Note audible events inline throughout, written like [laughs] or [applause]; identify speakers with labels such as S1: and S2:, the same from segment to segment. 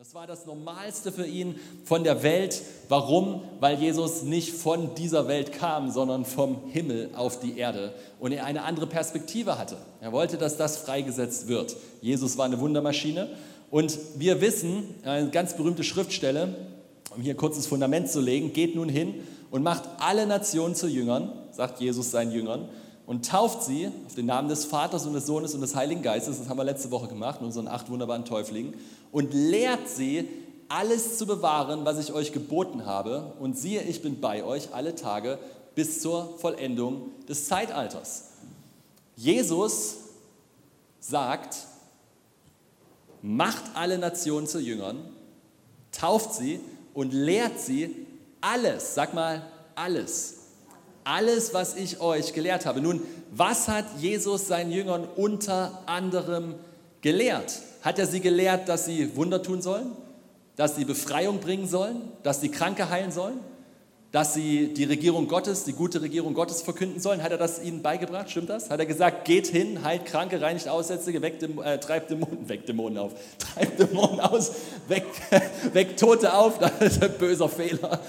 S1: Das war das Normalste für ihn von der Welt. Warum? Weil Jesus nicht von dieser Welt kam, sondern vom Himmel auf die Erde und er eine andere Perspektive hatte. Er wollte, dass das freigesetzt wird. Jesus war eine Wundermaschine und wir wissen, eine ganz berühmte Schriftstelle, um hier ein kurzes Fundament zu legen, geht nun hin und macht alle Nationen zu Jüngern, sagt Jesus seinen Jüngern, und tauft sie auf den Namen des Vaters und des Sohnes und des Heiligen Geistes. Das haben wir letzte Woche gemacht unseren acht wunderbaren Täuflingen. Und lehrt sie, alles zu bewahren, was ich euch geboten habe. Und siehe, ich bin bei euch alle Tage bis zur Vollendung des Zeitalters. Jesus sagt, macht alle Nationen zu Jüngern, tauft sie und lehrt sie alles, sag mal alles, alles, was ich euch gelehrt habe. Nun, was hat Jesus seinen Jüngern unter anderem gelehrt? Hat er sie gelehrt, dass sie Wunder tun sollen? Dass sie Befreiung bringen sollen? Dass sie Kranke heilen sollen? Dass sie die Regierung Gottes, die gute Regierung Gottes verkünden sollen? Hat er das ihnen beigebracht? Stimmt das? Hat er gesagt, geht hin, heilt Kranke, reinigt Aussätzige, weg, äh, treibt Dämonen, [laughs] weg Dämonen auf, [laughs] treibt Dämonen aus, weg, [laughs] weg Tote auf, das ist ein böser Fehler.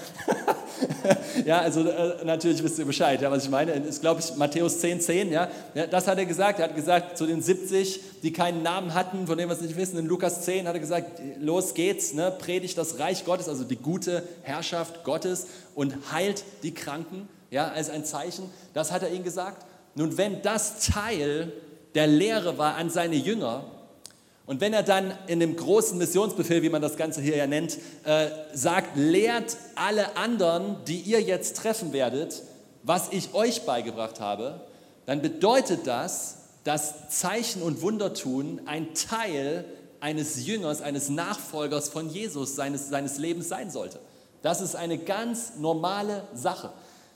S1: [laughs] ja, also äh, natürlich wisst ihr Bescheid, ja, was ich meine. Ist, glaube ich, Matthäus 10, 10, ja? ja. Das hat er gesagt. Er hat gesagt, zu den 70, die keinen Namen hatten, von denen wir es nicht wissen, in Lukas 10 hat er gesagt, los geht's, ne? predigt das Reich Gottes, also die gute Herrschaft Gottes und heilt die Kranken, ja, als ein Zeichen. Das hat er ihnen gesagt. Nun, wenn das Teil der Lehre war an seine Jünger, und wenn er dann in dem großen Missionsbefehl, wie man das Ganze hier ja nennt, äh, sagt, lehrt alle anderen, die ihr jetzt treffen werdet, was ich euch beigebracht habe, dann bedeutet das, dass Zeichen und Wunder tun ein Teil eines Jüngers, eines Nachfolgers von Jesus, seines, seines Lebens sein sollte. Das ist eine ganz normale Sache.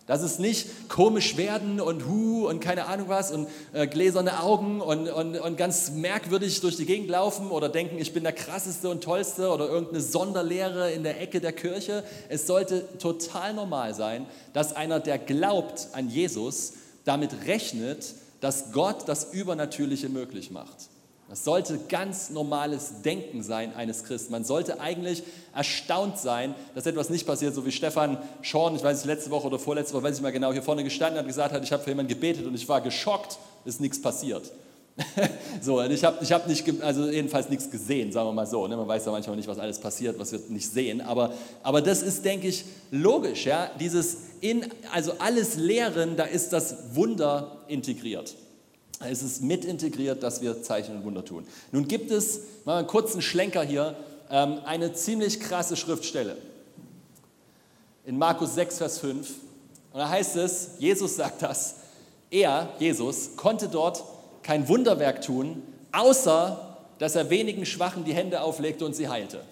S1: Dass es nicht komisch werden und hu und keine Ahnung was und äh, gläserne Augen und, und, und ganz merkwürdig durch die Gegend laufen oder denken, ich bin der krasseste und tollste oder irgendeine Sonderlehre in der Ecke der Kirche. Es sollte total normal sein, dass einer, der glaubt an Jesus, damit rechnet, dass Gott das Übernatürliche möglich macht. Das sollte ganz normales Denken sein eines Christen. Man sollte eigentlich erstaunt sein, dass etwas nicht passiert, so wie Stefan Schorn, ich weiß nicht, letzte Woche oder vorletzte Woche, weiß ich mal genau, hier vorne gestanden hat und gesagt hat, ich habe für jemanden gebetet und ich war geschockt, ist nichts passiert. [laughs] so, und ich habe ich hab nicht, also jedenfalls nichts gesehen, sagen wir mal so. Ne? Man weiß ja manchmal nicht, was alles passiert, was wir nicht sehen. Aber, aber das ist, denke ich, logisch. Ja? Dieses in, also alles Lehren, da ist das Wunder integriert. Es ist mit integriert, dass wir Zeichen und Wunder tun. Nun gibt es, mal einen kurzen Schlenker hier, ähm, eine ziemlich krasse Schriftstelle. In Markus 6, Vers 5. Und da heißt es, Jesus sagt das, er, Jesus, konnte dort kein Wunderwerk tun, außer dass er wenigen Schwachen die Hände auflegte und sie heilte.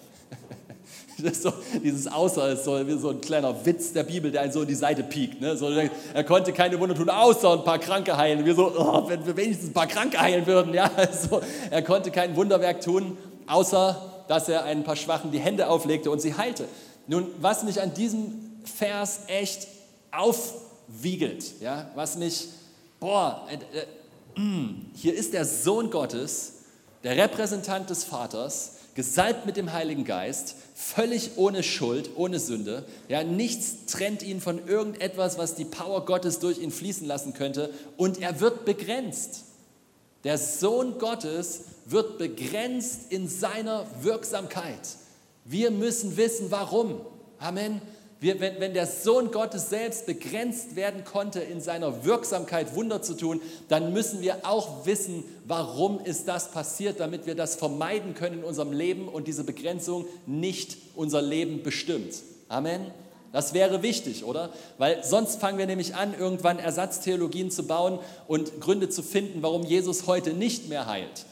S1: [laughs] So, dieses Außer ist so, so ein kleiner Witz der Bibel, der einen so in die Seite piekt. Ne? So, er konnte keine Wunder tun, außer ein paar Kranke heilen. Wir so, oh, wenn wir wenigstens ein paar Kranke heilen würden. Ja? [laughs] So, er konnte kein Wunderwerk tun, außer dass er ein paar Schwachen die Hände auflegte und sie heilte. Nun, was mich an diesem Vers echt aufwiegelt, ja? was mich, boah, äh, äh, mm, hier ist der Sohn Gottes, der Repräsentant des Vaters, gesalbt mit dem Heiligen Geist, völlig ohne Schuld, ohne Sünde. Ja, nichts trennt ihn von irgendetwas, was die Power Gottes durch ihn fließen lassen könnte. Und er wird begrenzt. Der Sohn Gottes wird begrenzt in seiner Wirksamkeit. Wir müssen wissen, warum. Amen. Wenn, wenn der Sohn Gottes selbst begrenzt werden konnte in seiner Wirksamkeit, Wunder zu tun, dann müssen wir auch wissen, warum ist das passiert, damit wir das vermeiden können in unserem Leben und diese Begrenzung nicht unser Leben bestimmt. Amen. Das wäre wichtig, oder? Weil sonst fangen wir nämlich an, irgendwann Ersatztheologien zu bauen und Gründe zu finden, warum Jesus heute nicht mehr heilt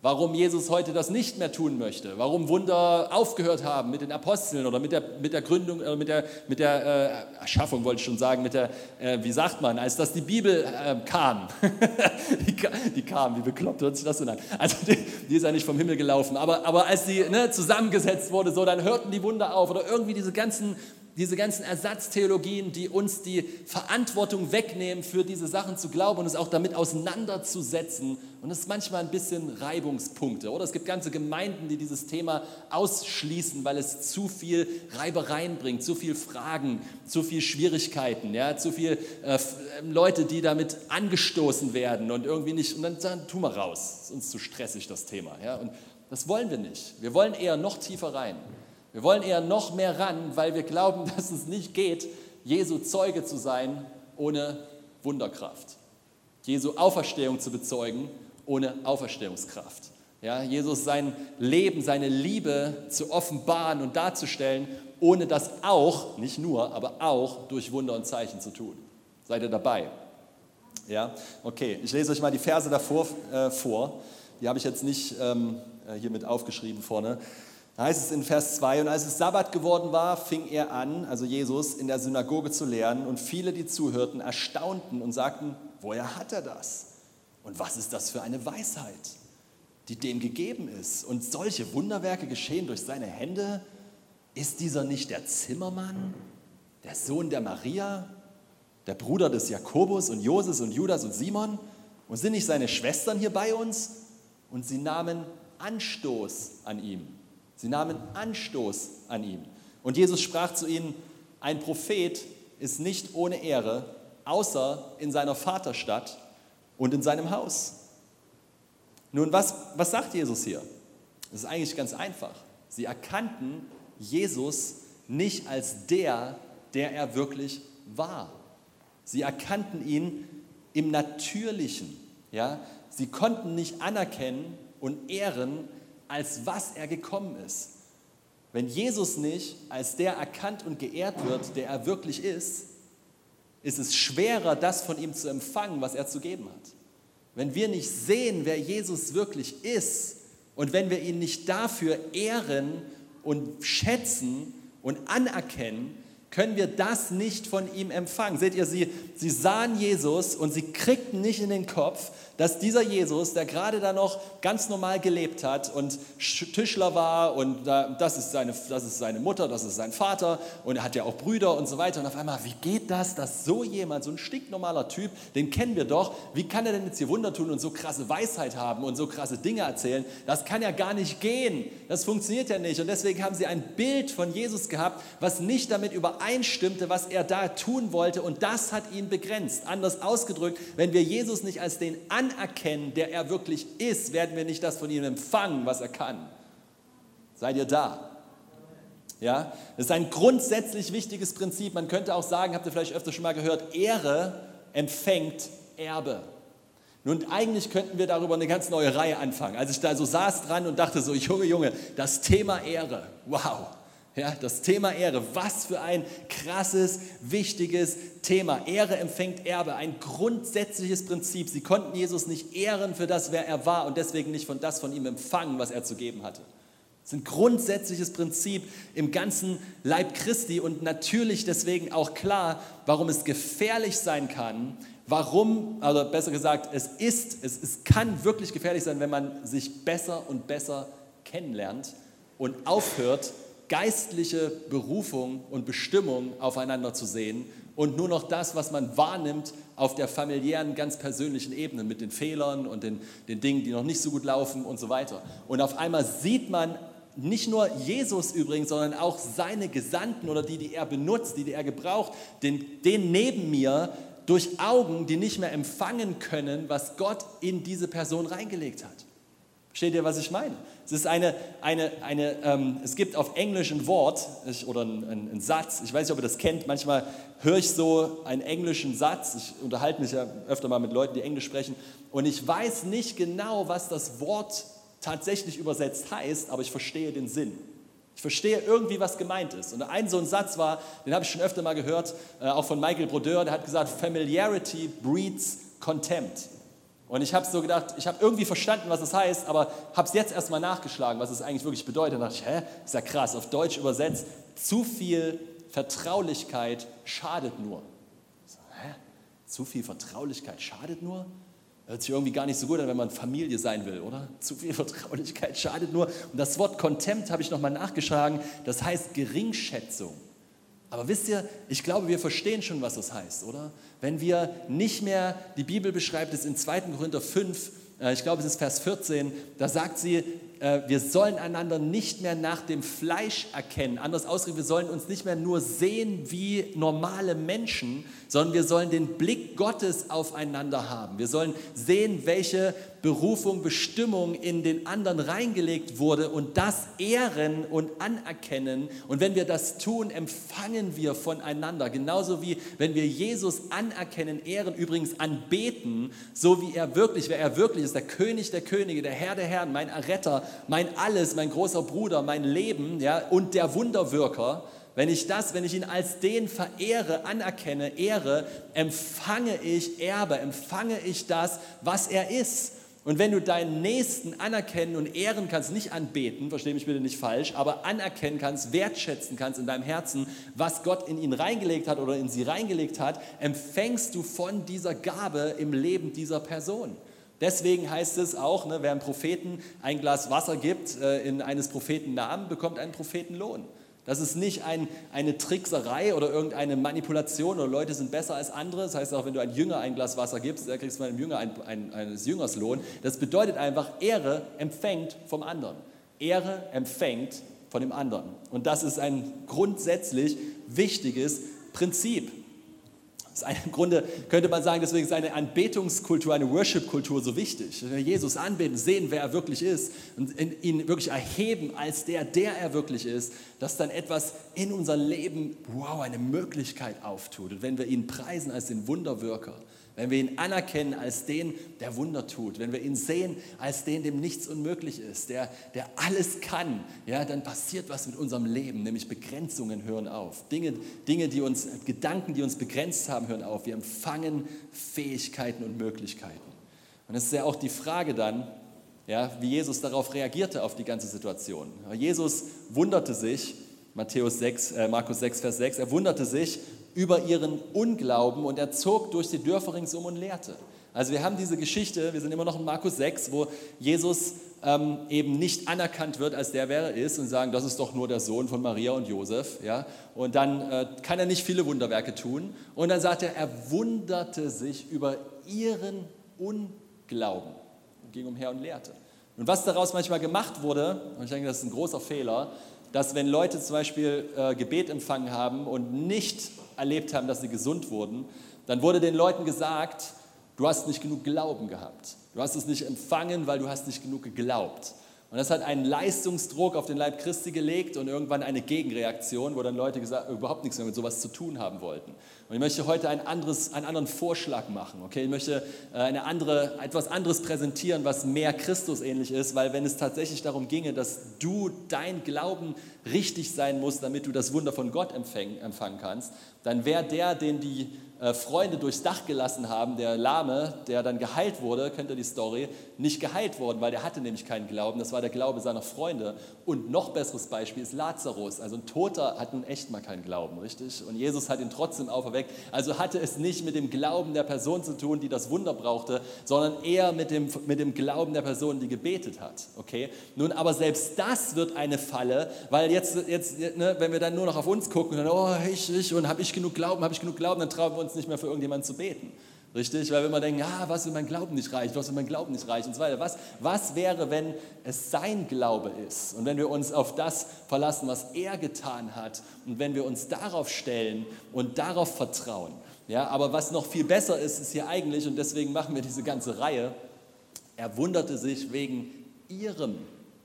S1: warum Jesus heute das nicht mehr tun möchte, warum Wunder aufgehört haben mit den Aposteln oder mit der, mit der Gründung, äh, mit der, mit der äh, Erschaffung, wollte ich schon sagen, mit der, äh, wie sagt man, als dass die Bibel äh, kam. [laughs] die, die, kam, wie bekloppt hört sich das denn an? Also die, die ist ja nicht vom Himmel gelaufen, aber, aber als sie ne, zusammengesetzt wurde, so, dann hörten die Wunder auf oder irgendwie diese ganzen diese ganzen Ersatztheologien, die uns die Verantwortung wegnehmen, für diese Sachen zu glauben und es auch damit auseinanderzusetzen. Und es ist manchmal ein bisschen Reibungspunkte. Oder es gibt ganze Gemeinden, die dieses Thema ausschließen, weil es zu viel Reibereien bringt, zu viel Fragen, zu viel Schwierigkeiten, ja, zu viel äh, Leute, die damit angestoßen werden und irgendwie nicht. Und dann sagen, tu mal raus, ist uns zu stressig das Thema. Ja. Und das wollen wir nicht. Wir wollen eher noch tiefer rein. Wir wollen eher noch mehr ran, weil wir glauben, [laughs] dass es nicht geht, Jesu Zeuge zu sein ohne Wunderkraft. Jesu Auferstehung zu bezeugen ohne Auferstehungskraft. Ja, Jesus sein Leben, seine Liebe zu offenbaren und darzustellen, ohne das auch, nicht nur, aber auch durch Wunder und Zeichen zu tun. Seid ihr dabei? Ja, okay. Ich lese euch mal die Verse davor äh, vor. Die habe ich jetzt nicht ähm, äh, hier mit aufgeschrieben vorne. Da heißt es in Vers 2, und als es Sabbat geworden war, fing er an, also Jesus, in der Synagoge zu lehren, und viele, die zuhörten, erstaunten und sagten, woher hat er das? Und was ist das für eine Weisheit, die dem gegeben ist? Und solche Wunderwerke geschehen durch seine Hände? Ist dieser nicht der Zimmermann, der Sohn der Maria, der Bruder des Jakobus und Joses und Judas und Simon? Und sind nicht seine Schwestern hier bei uns? Und sie nahmen Anstoß an ihm. Sie nahmen Anstoß an ihm. Und Jesus sprach zu ihnen, ein Prophet ist nicht ohne Ehre, außer in seiner Vaterstadt und in seinem Haus. Nun, was, was sagt Jesus hier? Das ist eigentlich ganz einfach. Sie erkannten Jesus nicht als der, der er wirklich war. Sie erkannten ihn im Natürlichen. Ja? Sie konnten nicht anerkennen und ehren, als was er gekommen ist. Wenn Jesus nicht als der erkannt und geehrt wird, der er wirklich ist, ist es schwerer, das von ihm zu empfangen, was er zu geben hat. Wenn wir nicht sehen, wer Jesus wirklich ist und wenn wir ihn nicht dafür ehren und schätzen und anerkennen, können wir das nicht von ihm empfangen. Seht ihr, sie, sie sahen Jesus und sie kriegten nicht in den Kopf, dass dieser Jesus, der gerade da noch ganz normal gelebt hat und Tischler war und das ist, seine, das ist seine Mutter, das ist sein Vater und er hat ja auch Brüder und so weiter und auf einmal, wie geht das, dass so jemand, so ein stinknormaler Typ, den kennen wir doch, wie kann er denn jetzt hier Wunder tun und so krasse Weisheit haben und so krasse Dinge erzählen? Das kann ja gar nicht gehen, das funktioniert ja nicht und deswegen haben sie ein Bild von Jesus gehabt, was nicht damit übereinstimmte, was er da tun wollte und das hat ihn begrenzt. Anders ausgedrückt, wenn wir Jesus nicht als den an anerkennen, der er wirklich ist, werden wir nicht das von ihm empfangen, was er kann. Seid ihr da? Ja, das ist ein grundsätzlich wichtiges Prinzip. Man könnte auch sagen, habt ihr vielleicht öfter schon mal gehört, Ehre empfängt Erbe. Nun, eigentlich könnten wir darüber eine ganz neue Reihe anfangen. Als ich da so saß dran und dachte so, Junge, Junge, das Thema Ehre, wow, ja, das Thema Ehre, was für ein krasses, wichtiges Thema. Ehre empfängt Erbe, ein grundsätzliches Prinzip. Sie konnten Jesus nicht ehren für das, wer er war und deswegen nicht von das von ihm empfangen, was er zu geben hatte. Das ist ein grundsätzliches Prinzip im ganzen Leib Christi und natürlich deswegen auch klar, warum es gefährlich sein kann, warum, also besser gesagt, es ist, es, es kann wirklich gefährlich sein, wenn man sich besser und besser kennenlernt und aufhört, geistliche Berufung und Bestimmung aufeinander zu sehen und nur noch das, was man wahrnimmt, auf der familiären, ganz persönlichen Ebene mit den Fehlern und den, den Dingen, die noch nicht so gut laufen und so weiter. Und auf einmal sieht man nicht nur Jesus übrigens, sondern auch seine Gesandten oder die, die er benutzt, die, die er gebraucht, den, den neben mir durch Augen, die nicht mehr empfangen können, was Gott in diese Person reingelegt hat. Versteht ihr, was ich meine? Es ist eine, eine, eine ähm, es gibt auf Englisch ein Wort ich, oder ein, ein, Satz, ich weiß nicht, ob ihr das kennt, manchmal höre ich so einen englischen Satz, ich unterhalte mich ja öfter mal mit Leuten, die Englisch sprechen, und ich weiß nicht genau, was das Wort tatsächlich übersetzt heißt, aber ich verstehe den Sinn. Ich verstehe irgendwie, was gemeint ist. Und ein so ein Satz war, den habe ich schon öfter mal gehört, äh, auch von Michael Brodeur, der hat gesagt, Familiarity breeds Contempt. Und ich habe so gedacht, ich habe irgendwie verstanden, was es das heißt, aber habe es jetzt erstmal nachgeschlagen, was es eigentlich wirklich bedeutet. Und dachte ich, hä, ist ja krass, auf Deutsch übersetzt, zu viel Vertraulichkeit schadet nur. So, hä? Zu viel Vertraulichkeit schadet nur? Hört sich irgendwie gar nicht so gut an, wenn man Familie sein will, oder? Zu viel [laughs] Vertraulichkeit schadet nur. Und das Wort Contempt habe ich nochmal nachgeschlagen, das heißt Geringschätzung. Aber wisst ihr, ich glaube, wir verstehen schon, was das heißt, oder? Wenn wir nicht mehr, die Bibel beschreibt es in 2. Korinther 5, äh, ich glaube, es ist Vers 14, da sagt sie, äh, wir sollen einander nicht mehr nach dem Fleisch erkennen. Anders ausgedrückt, wir sollen uns nicht mehr nur sehen wie normale Menschen, sondern wir sollen den Blick Gottes aufeinander haben. Wir sollen sehen, welche Berufung, Bestimmung in den anderen reingelegt wurde und das ehren und anerkennen. Und wenn wir das tun, empfangen wir voneinander. Genauso wie wenn wir Jesus anerkennen, ehren, übrigens anbeten, so wie er wirklich, wer er wirklich ist, der König der Könige, der Herr der Herren, mein Erretter, mein Alles, mein großer Bruder, mein Leben ja, und der Wunderwirker. Wenn ich das, wenn ich ihn als den verehre, anerkenne, ehre, empfange ich Erbe, empfange ich das, was er ist. Und wenn du deinen Nächsten anerkennen und ehren kannst, nicht anbeten, verstehe mich bitte nicht falsch, aber anerkennen kannst, wertschätzen kannst in deinem Herzen, was Gott in ihn reingelegt hat oder in sie reingelegt hat, empfängst du von dieser Gabe im Leben dieser Person. Deswegen heißt es auch, ne, wer einem Propheten ein Glas Wasser gibt äh, in eines Propheten Namen, bekommt einen Prophetenlohn. Das ist nicht ein, eine Trickserei oder irgendeine Manipulation oder Leute sind besser als andere. Das heißt auch, wenn du einem Jünger ein Glas Wasser gibst, dann kriegst du einem Jünger ein, ein, eines Jüngers Lohn. Das bedeutet einfach, Ehre empfängt vom anderen. Ehre empfängt von dem anderen. Und das ist ein grundsätzlich wichtiges Prinzip. Im Grunde könnte man sagen, deswegen ist eine Anbetungskultur, eine Worship-Kultur so wichtig. Jesus anbeten, sehen, wer er wirklich ist und ihn wirklich erheben als der, der er wirklich ist, dass dann etwas in unser Leben, wow, eine Möglichkeit auftut. Und wenn wir ihn preisen als den Wunderwirker, wenn wir ihn anerkennen als den, der Wunder tut, wenn wir ihn sehen als den, dem nichts unmöglich ist, der, der alles kann, ja, dann passiert was mit unserem Leben, nämlich Begrenzungen hören auf. Dinge, Dinge, die uns, Gedanken, die uns begrenzt haben, hören auf. Wir empfangen Fähigkeiten und Möglichkeiten. Und es ist ja auch die Frage dann, ja, wie Jesus darauf reagierte, auf die ganze Situation. Jesus wunderte sich, Matthäus 6, äh, Markus 6, Vers 6, er wunderte sich über ihren Unglauben und er zog durch die Dörfer ringsum und lehrte. Also wir haben diese Geschichte, wir sind immer noch in Markus 6, wo Jesus ähm, eben nicht anerkannt wird als der, wer er ist und sagen, das ist doch nur der Sohn von Maria und Josef. Ja? Und dann äh, kann er nicht viele Wunderwerke tun. Und dann sagt er, er wunderte sich über ihren Unglauben und ging umher und lehrte. Und was daraus manchmal gemacht wurde, und ich denke, das ist ein großer Fehler, dass wenn Leute zum Beispiel äh, Gebet empfangen haben und nicht erlebt haben, dass sie gesund wurden, dann wurde den Leuten gesagt, du hast nicht genug Glauben gehabt. Du hast es nicht empfangen, weil du hast nicht genug geglaubt. Und das hat einen Leistungsdruck auf den Leib Christi gelegt und irgendwann eine Gegenreaktion, wo dann Leute gesagt, überhaupt nichts mehr mit sowas zu tun haben wollten. Und ich möchte heute ein anderes, einen anderen Vorschlag machen. Okay? Ich möchte äh, eine andere, etwas anderes präsentieren, was mehr Christus ähnlich ist, weil wenn es tatsächlich darum ginge, dass du dein Glauben richtig sein muss, damit du das Wunder von Gott empfangen kannst, dann wäre der, den die äh, Freunde durchs Dach gelassen haben, der Lahme, der dann geheilt wurde, kennt ihr die Story, nicht geheilt worden, weil der hatte nämlich keinen Glauben. Das war der Glaube seiner Freunde. Und noch besseres Beispiel ist Lazarus. Also ein Toter hat nun echt mal keinen Glauben, richtig? Und Jesus hat ihn trotzdem auferweckt. Also hatte es nicht mit dem Glauben der Person zu tun, die das Wunder brauchte, sondern eher mit dem, mit dem Glauben der Person, die gebetet hat. Okay? Nun, aber selbst das wird eine Falle, weil jetzt, jetzt ne, wenn wir dann nur noch auf uns gucken, dann, oh, ich, ich, und habe ich genug Glauben, habe ich genug Glauben, dann trauen wir uns nicht mehr für irgendjemanden zu beten. Richtig? Weil wir immer denken, ah, was, wenn mein Glauben nicht reicht, was, wenn mein Glauben nicht reicht und so weiter. Was, was wäre, wenn es sein Glaube ist und wenn wir uns auf das verlassen, was er getan hat und wenn wir uns darauf stellen und darauf vertrauen. Ja, aber was noch viel besser ist, ist hier eigentlich, und deswegen machen wir diese ganze Reihe, er wunderte sich wegen ihrem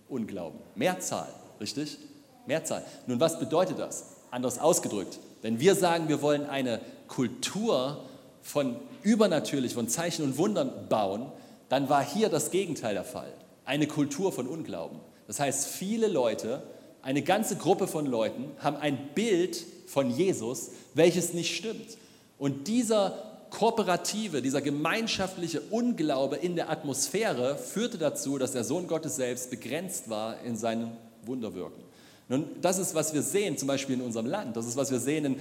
S1: Unglauben. Mehrzahl, richtig? Mehrzahl. Nun, was bedeutet das? Anders ausgedrückt, wenn wir sagen, wir wollen eine Kultur von übernatürlich, von Zeichen und Wundern bauen, dann war hier das Gegenteil der Fall. Eine Kultur von Unglauben. Das heißt, viele Leute, eine ganze Gruppe von Leuten haben ein Bild von Jesus, welches nicht stimmt. Und dieser kooperative, dieser gemeinschaftliche Unglaube in der Atmosphäre führte dazu, dass der Sohn Gottes selbst begrenzt war in seinem Wunderwirken. Nun, das ist, was wir sehen, zum Beispiel in unserem Land. Das ist, was wir sehen. In,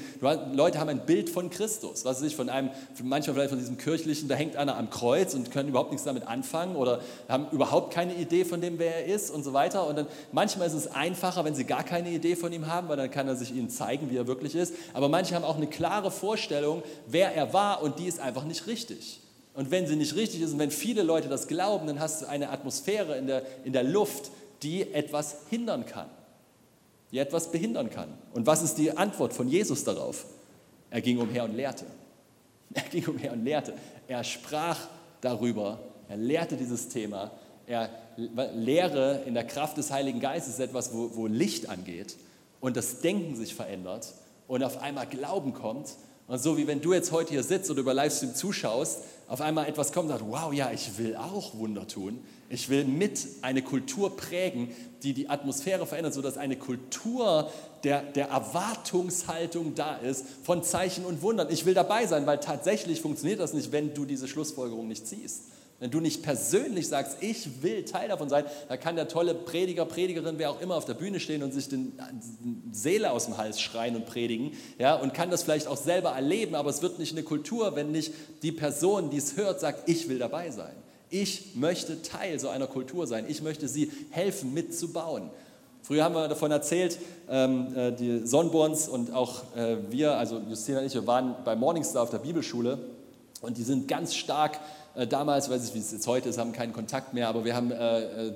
S1: Leute haben ein Bild von Christus, was sich von einem, manchmal vielleicht von diesem kirchlichen, da hängt einer am Kreuz und können überhaupt nichts damit anfangen oder haben überhaupt keine Idee von dem, wer er ist und so weiter. Und dann manchmal ist es einfacher, wenn sie gar keine Idee von ihm haben, weil dann kann er sich ihnen zeigen, wie er wirklich ist. Aber manche haben auch eine klare Vorstellung, wer er war und die ist einfach nicht richtig. Und wenn sie nicht richtig ist und wenn viele Leute das glauben, dann hast du eine Atmosphäre in der, in der Luft, die etwas hindern kann die etwas behindern kann. Und was ist die Antwort von Jesus darauf? Er ging umher und lehrte. [laughs] Er ging umher und lehrte. Er sprach darüber. Er lehrte dieses Thema. Er Lehre in der Kraft des Heiligen Geistes ist etwas, wo, wo Licht angeht und das Denken sich verändert und auf einmal Glauben kommt. Und so wie wenn du jetzt heute hier sitzt oder über Livestream zuschaust, auf einmal etwas kommt und sagt, wow, ja, ich will auch Wunder tun. Ich will mit eine Kultur prägen, die die Atmosphäre verändert, sodass eine Kultur der, der Erwartungshaltung da ist von Zeichen und Wundern. Ich will dabei sein, weil tatsächlich funktioniert das nicht, wenn du diese Schlussfolgerung nicht ziehst. Wenn du nicht persönlich sagst, ich will Teil davon sein, da kann der tolle Prediger, Predigerin, wer auch immer auf der Bühne stehen und sich den Seele aus dem Hals schreien und predigen, ja, und kann das vielleicht auch selber erleben, aber es wird nicht eine Kultur, wenn nicht die Person, die es hört, sagt, ich will dabei sein. Ich möchte Teil so einer Kultur sein. Ich möchte sie helfen, mitzubauen. Früher haben wir davon erzählt, ähm, äh, die Sonnborns und auch äh, wir, also Justina und ich, wir waren bei Morningstar auf der Bibelschule und die sind ganz stark äh, damals, weiß ich, wie es jetzt heute ist, haben keinen Kontakt mehr, aber wir haben,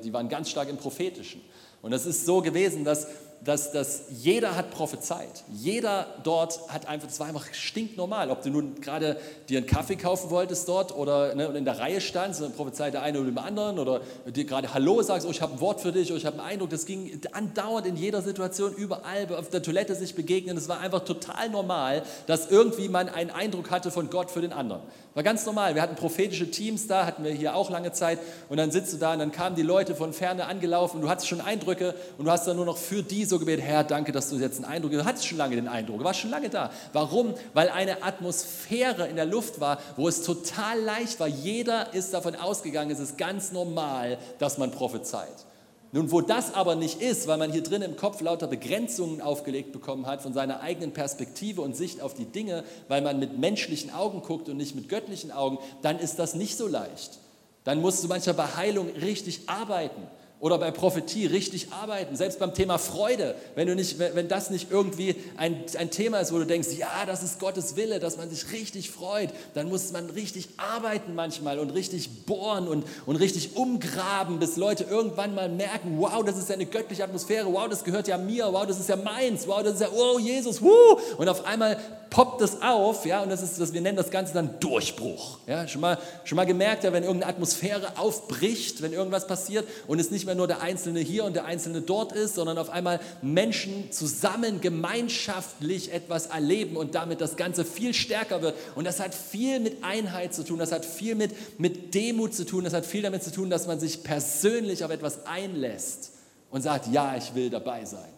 S1: die waren ganz stark im Prophetischen. Und es ist so gewesen, dass dass, dass jeder hat prophezeit. Jeder dort hat einfach, das war einfach stinknormal. Ob du nun gerade dir einen Kaffee kaufen wolltest dort oder ne, in der Reihe standst, dann prophezeit der eine oder dem anderen oder dir gerade Hallo sagst, oh, ich habe ein Wort für dich, oh, ich habe einen Eindruck. Das ging andauernd in jeder Situation, überall, auf der Toilette sich begegnen. Es war einfach total normal, dass irgendwie man einen Eindruck hatte von Gott für den anderen. War ganz normal. Wir hatten prophetische Teams da, hatten wir hier auch lange Zeit. Und dann sitzt du da und dann kamen die Leute von Ferne angelaufen und du hattest schon Eindrücke und du hast dann nur noch für die so gebetet, Herr, danke, dass du jetzt einen Eindruck hast. Du hattest schon lange den Eindruck, warst schon lange da. Warum? Weil eine Atmosphäre in der Luft war, wo es total leicht war. Jeder ist davon ausgegangen, es ist ganz normal, dass man prophezeit. Nun, wo das aber nicht ist, weil man hier drin im Kopf lauter Begrenzungen aufgelegt bekommen hat von seiner eigenen Perspektive und Sicht auf die Dinge, weil man mit menschlichen Augen guckt und nicht mit göttlichen Augen, dann ist das nicht so leicht. Dann musst du manchmal bei Heilung richtig arbeiten oder bei Prophetie richtig arbeiten, selbst beim Thema Freude, wenn, du nicht, wenn das nicht irgendwie ein, ein Thema ist, wo du denkst, ja, das ist Gottes Wille, dass man sich richtig freut, dann muss man richtig arbeiten manchmal und richtig bohren und, und richtig umgraben, bis Leute irgendwann mal merken, wow, das ist ja eine göttliche Atmosphäre, wow, das gehört ja mir, wow, das ist ja meins, wow, das ist ja, oh, Jesus, wuh, und auf einmal poppt es auf, ja, und das ist, was wir nennen das Ganze dann Durchbruch. Ja, schon mal, schon mal gemerkt, ja, wenn irgendeine Atmosphäre aufbricht, wenn irgendwas passiert und es nicht mehr nur der Einzelne hier und der Einzelne dort ist, sondern auf einmal Menschen zusammen gemeinschaftlich etwas erleben und damit das Ganze viel stärker wird. Und das hat viel mit Einheit zu tun, das hat viel mit, mit Demut zu tun, das hat viel damit zu tun, dass man sich persönlich auf etwas einlässt und sagt, ja, ich will dabei sein.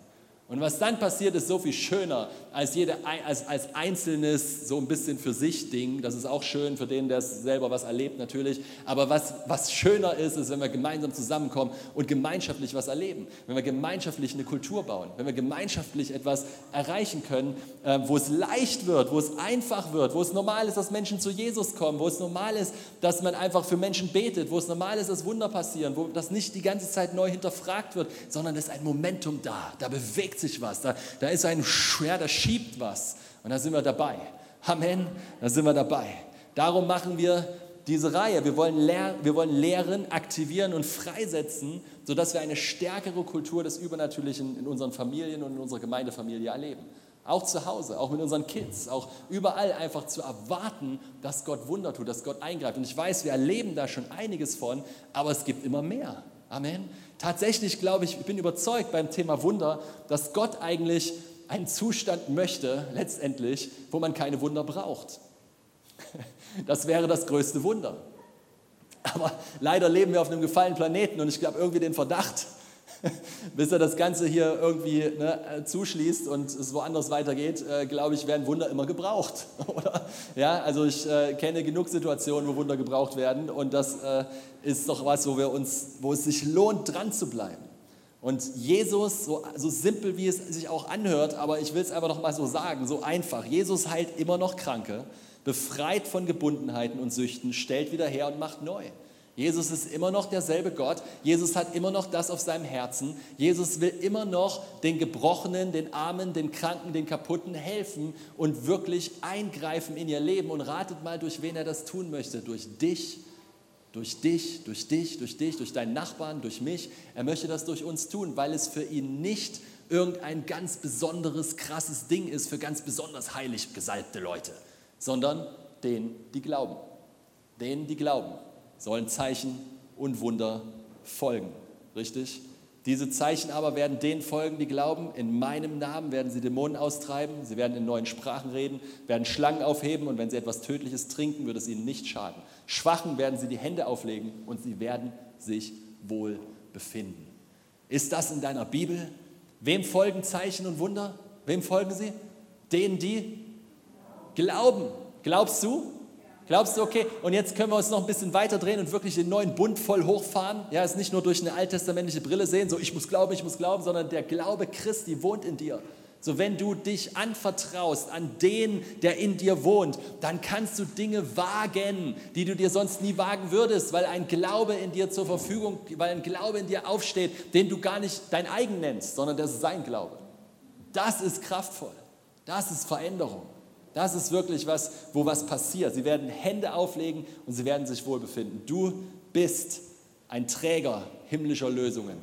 S1: Und was dann passiert, ist so viel schöner als, jede, als, als einzelnes, so ein bisschen für sich Ding. Das ist auch schön für den, der selber was erlebt natürlich. Aber was, was schöner ist, ist, wenn wir gemeinsam zusammenkommen und gemeinschaftlich was erleben. Wenn wir gemeinschaftlich eine Kultur bauen. Wenn wir gemeinschaftlich etwas erreichen können, äh, wo es leicht wird, wo es einfach wird, wo es normal ist, dass Menschen zu Jesus kommen, wo es normal ist, dass man einfach für Menschen betet, wo es normal ist, dass Wunder passieren, wo das nicht die ganze Zeit neu hinterfragt wird, sondern es ist ein Momentum da. Da bewegt bewegt sich was, da, da ist ein Schwer, da schiebt was. Und da sind wir dabei. Amen, da sind wir dabei. Darum machen wir diese Reihe. Wir wollen, lehr wir wollen lehren, aktivieren und freisetzen, sodass wir eine stärkere Kultur des Übernatürlichen in unseren Familien und in unserer Gemeindefamilie erleben. Auch zu Hause, auch mit unseren Kids, auch überall einfach zu erwarten, dass Gott Wunder tut, dass Gott eingreift. Und ich weiß, wir erleben da schon einiges von, aber es gibt immer mehr. Amen. Tatsächlich glaube ich, ich bin überzeugt beim Thema Wunder, dass Gott eigentlich einen Zustand möchte, letztendlich, wo man keine Wunder braucht. [laughs] Das wäre das größte Wunder. Aber leider leben wir auf einem gefallenen Planeten und ich glaube irgendwie den Verdacht, [laughs] bis er das Ganze hier irgendwie ne, zuschließt und es woanders weitergeht, äh, glaube ich, werden Wunder immer gebraucht. [laughs] Oder? Ja, also ich äh, kenne genug Situationen, wo Wunder gebraucht werden und das äh, ist doch was, wo, wir uns, wo es sich lohnt, dran zu bleiben. Und Jesus, so, so simpel wie es sich auch anhört, aber ich will es einfach noch mal so sagen, so einfach. Jesus heilt immer noch Kranke, befreit von Gebundenheiten und Süchten, stellt wieder her und macht neu. Jesus ist immer noch derselbe Gott. Jesus hat immer noch das auf seinem Herzen. Jesus will immer noch den Gebrochenen, den Armen, den Kranken, den Kaputten helfen und wirklich eingreifen in ihr Leben. Und ratet mal, durch wen er das tun möchte. Durch dich, durch dich, durch dich, durch dich, durch deinen Nachbarn, durch mich. Er möchte das durch uns tun, weil es für ihn nicht irgendein ganz besonderes, krasses Ding ist für ganz besonders heilig gesalbte Leute, sondern denen, die glauben. Denen, die glauben sollen Zeichen und Wunder folgen. Richtig? Diese Zeichen aber werden denen folgen, die glauben. In meinem Namen werden sie Dämonen austreiben, sie werden in neuen Sprachen reden, werden Schlangen aufheben und wenn sie etwas Tödliches trinken, wird es ihnen nicht schaden. Schwachen werden sie die Hände auflegen und sie werden sich wohl befinden. Ist das in deiner Bibel? Wem folgen Zeichen und Wunder? Wem folgen sie? Denen, die glauben. Glaubst du? Glaubst du, okay, und jetzt können wir uns noch ein bisschen weiter drehen und wirklich den neuen Bund voll hochfahren? Ja, es nicht nur durch eine alttestamentliche Brille sehen, so ich muss glauben, ich muss glauben, sondern der Glaube Christi wohnt in dir. So, wenn du dich anvertraust an den, der in dir wohnt, dann kannst du Dinge wagen, die du dir sonst nie wagen würdest, weil ein Glaube in dir zur Verfügung, weil ein Glaube in dir aufsteht, den du gar nicht dein eigen nennst, sondern das ist sein Glaube. Das ist kraftvoll. Das ist Veränderung. Das ist wirklich was, wo was passiert. Sie werden Hände auflegen und sie werden sich wohlbefinden. Du bist ein Träger himmlischer Lösungen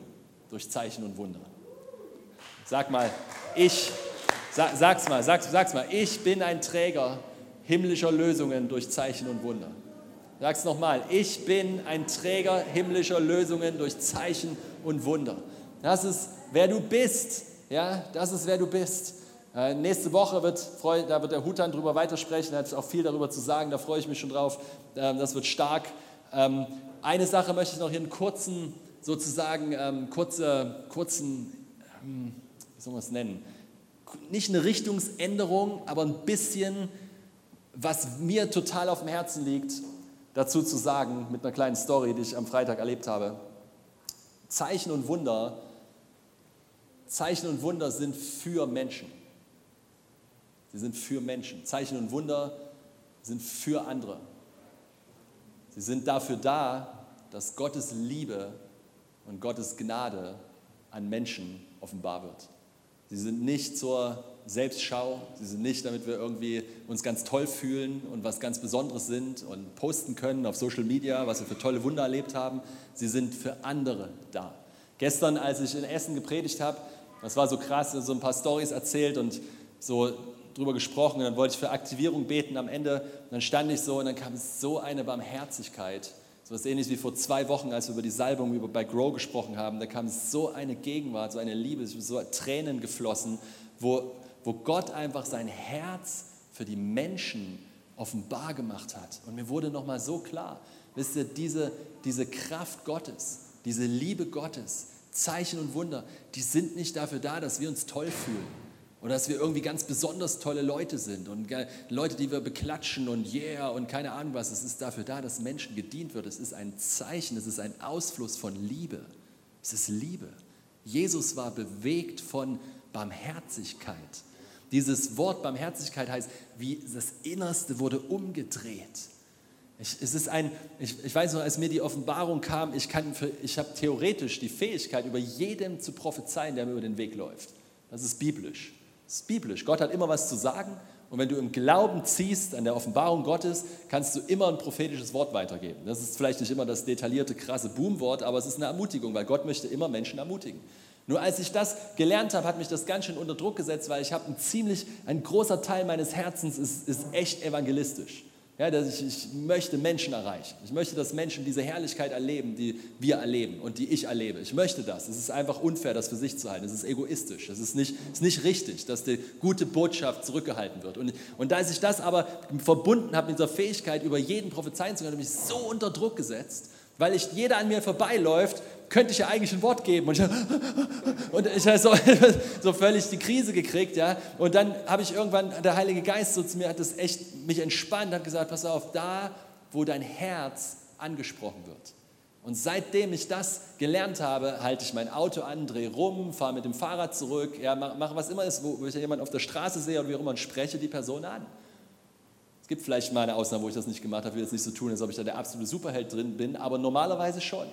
S1: durch Zeichen und Wunder. Sag mal, ich, sag, sag's mal, sag, sag's mal, ich bin ein Träger himmlischer Lösungen durch Zeichen und Wunder. Sag's nochmal, ich bin ein Träger himmlischer Lösungen durch Zeichen und Wunder. Das ist, wer du bist. Ja, das ist, wer du bist. Äh, nächste Woche wird, da wird der Hutan drüber weitersprechen, er hat auch viel darüber zu sagen, da freue ich mich schon drauf. Ähm, das wird stark. Ähm, eine Sache möchte ich noch hier einen kurzen, sozusagen, ähm, kurze, kurzen, wie soll man es nennen? Nicht eine Richtungsänderung, aber ein bisschen, was mir total auf dem Herzen liegt, dazu zu sagen, mit einer kleinen Story, die ich am Freitag erlebt habe. Zeichen und Wunder, Zeichen und Wunder sind für Menschen. Sie sind für Menschen. Zeichen und Wunder sind für andere. Sie sind dafür da, dass Gottes Liebe und Gottes Gnade an Menschen offenbar wird. Sie sind nicht zur Selbstschau, sie sind nicht, damit wir irgendwie uns ganz toll fühlen und was ganz Besonderes sind und posten können auf Social Media, was wir für tolle Wunder erlebt haben. Sie sind für andere da. Gestern, als ich in Essen gepredigt habe, das war so krass, so ein paar Stories erzählt und so drüber gesprochen und dann wollte ich für Aktivierung beten am Ende. Und dann stand ich so und dann kam so eine Barmherzigkeit. So was ähnliches wie vor zwei Wochen, als wir über die Salbung bei Grow gesprochen haben. Da kam so eine Gegenwart, so eine Liebe, so Tränen geflossen, wo, wo Gott einfach sein Herz für die Menschen offenbar gemacht hat. Und mir wurde nochmal so klar, wisst ihr, diese, diese Kraft Gottes, diese Liebe Gottes, Zeichen und Wunder, die sind nicht dafür da, dass wir uns toll fühlen oder dass wir irgendwie ganz besonders tolle Leute sind und Leute, die wir beklatschen und yeah und keine Ahnung was. Es ist dafür da, dass Menschen gedient wird. Es ist ein Zeichen, es ist ein Ausfluss von Liebe. Es ist Liebe. Jesus war bewegt von Barmherzigkeit. Dieses Wort Barmherzigkeit heißt, wie das Innerste wurde umgedreht. Ich, es ist ein, ich, ich weiß noch, als mir die Offenbarung kam, ich, ich habe theoretisch die Fähigkeit, über jedem zu prophezeien, der mir über den Weg läuft. Das ist biblisch. Das ist biblisch. Gott hat immer was zu sagen und wenn du im Glauben ziehst an der Offenbarung Gottes, kannst du immer ein prophetisches Wort weitergeben. Das ist vielleicht nicht immer das detaillierte, krasse Boomwort, aber es ist eine Ermutigung, weil Gott möchte immer Menschen ermutigen. Nur als ich das gelernt habe, hat mich das ganz schön unter Druck gesetzt, weil ich habe ein ziemlich, ein großer Teil meines Herzens ist, ist echt evangelistisch. Ja, dass ich, ich möchte Menschen erreichen. Ich möchte, dass Menschen diese Herrlichkeit erleben, die wir erleben und die ich erlebe. Ich möchte das. Es ist einfach unfair, das für sich zu halten. Es ist egoistisch. Es ist nicht, ist nicht richtig, dass die gute Botschaft zurückgehalten wird. Und, und als ich das aber verbunden habe mit dieser Fähigkeit, über jeden prophezeien zu können, habe ich mich so unter Druck gesetzt, weil ich, jeder an mir vorbeiläuft könnte ich ja eigentlich ein Wort geben. Und ich, [laughs] und ich habe so, [laughs] so völlig die Krise gekriegt. Ja? Und dann habe ich irgendwann, der Heilige Geist so zu mir hat das echt mich entspannt, hat gesagt, pass auf, da, wo dein Herz angesprochen wird. Und seitdem ich das gelernt habe, halte ich mein Auto an, drehe rum, fahre mit dem Fahrrad zurück, ja, mache mach was immer ist, wo, ich jemanden auf der Straße sehe oder wie auch immer und spreche die Person an. Es gibt vielleicht mal eine Ausnahme, wo ich das nicht gemacht habe, will jetzt nicht so tun, als ob ich da der absolute Superheld drin bin, aber normalerweise schon.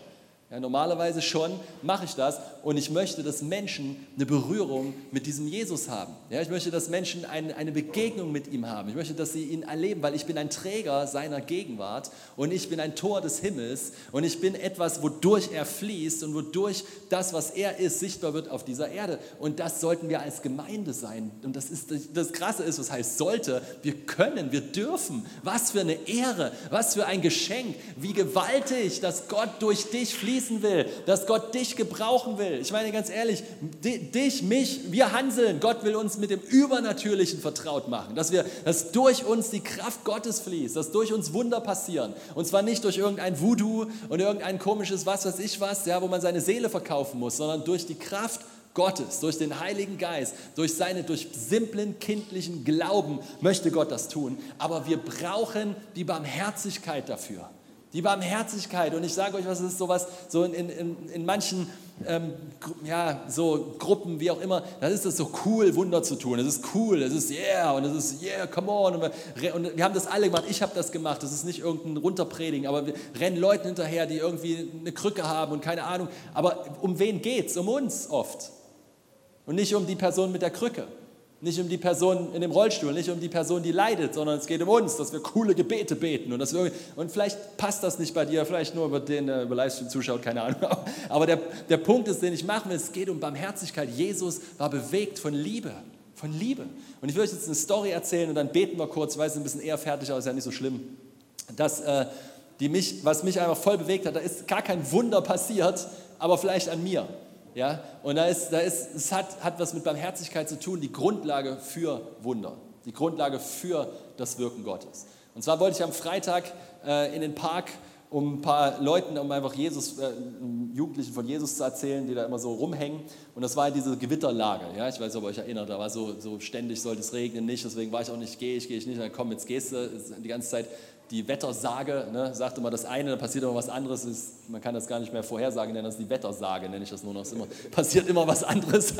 S1: Ja, normalerweise schon mache ich das und ich möchte, dass Menschen eine Berührung mit diesem Jesus haben. Ja, ich möchte, dass Menschen eine, eine Begegnung mit ihm haben. Ich möchte, dass sie ihn erleben, weil ich bin ein Träger seiner Gegenwart und ich bin ein Tor des Himmels und ich bin etwas, wodurch er fließt und wodurch das, was er ist, sichtbar wird auf dieser Erde. Und das sollten wir als Gemeinde sein. Und das ist das Krasse ist, was heißt sollte. Wir können, wir dürfen. Was für eine Ehre, was für ein Geschenk, wie gewaltig, dass Gott durch dich fließt fließen will, dass Gott dich gebrauchen will. Ich meine ganz ehrlich, dich, mich, wir Hanseln, Gott will uns mit dem Übernatürlichen vertraut machen, dass, wir, dass durch uns die Kraft Gottes fließt, dass durch uns Wunder passieren. Und zwar nicht durch irgendein Voodoo und irgendein komisches was weiß ich was, ja, wo man seine Seele verkaufen muss, sondern durch die Kraft Gottes, durch den Heiligen Geist, durch seine, durch simplen kindlichen Glauben möchte Gott das tun. Aber wir brauchen die Barmherzigkeit dafür. Die Barmherzigkeit. Und ich sage euch, was ist sowas, so in, in, in manchen ähm, ja, so Gruppen, wie auch immer, da ist es so cool, Wunder zu tun. Es ist cool, es ist yeah und es ist yeah, come on. Und wir, und wir haben das alle gemacht. Ich habe das gemacht. Das ist nicht irgendein Runterpredigen, aber wir rennen Leuten hinterher, die irgendwie eine Krücke haben und keine Ahnung. Aber um wen geht es? Um uns oft. Und nicht um die Person mit der Krücke. Nicht um die Person in dem Rollstuhl, nicht um die Person, die leidet, sondern es geht um uns, dass wir coole Gebete beten. Und, dass wir, und vielleicht passt das nicht bei dir, vielleicht nur über den, der über Livestream zuschaut, keine Ahnung. [laughs] Aber der, der Punkt ist, den ich machen will, es geht um Barmherzigkeit. Jesus war bewegt von Liebe. Von Liebe. Und ich will euch jetzt eine Story erzählen und dann beten wir kurz, weil es ein bisschen eher fertig, aber ist ja nicht so schlimm. Dass, äh, die mich, was mich einfach voll bewegt hat, da ist gar kein Wunder passiert, aber vielleicht an mir. Ja? Und da ist, da ist, es hat, hat was mit Barmherzigkeit zu tun, die Grundlage für Wunder, die Grundlage für das Wirken Gottes. Und zwar wollte ich am Freitag äh, in den Park, um ein paar Leuten, um einfach Jesus, äh, Jugendlichen von Jesus zu erzählen, die da immer so rumhängen. Und das war diese Gewitterlage. Ja? Ich weiß nicht, ob ihr euch erinnert, da war so, so ständig sollte es regnen, nicht. Deswegen war ich auch nicht, gehe ich, gehe ich nicht. Dann komm, jetzt gehst du die ganze Zeit die Wettersage, ne, sagt immer das eine, dann passiert immer was anderes. Ist, man kann das gar nicht mehr vorhersagen, nennen das die Wettersage, nenne ich das nur noch. Immer, [laughs] passiert immer was anderes.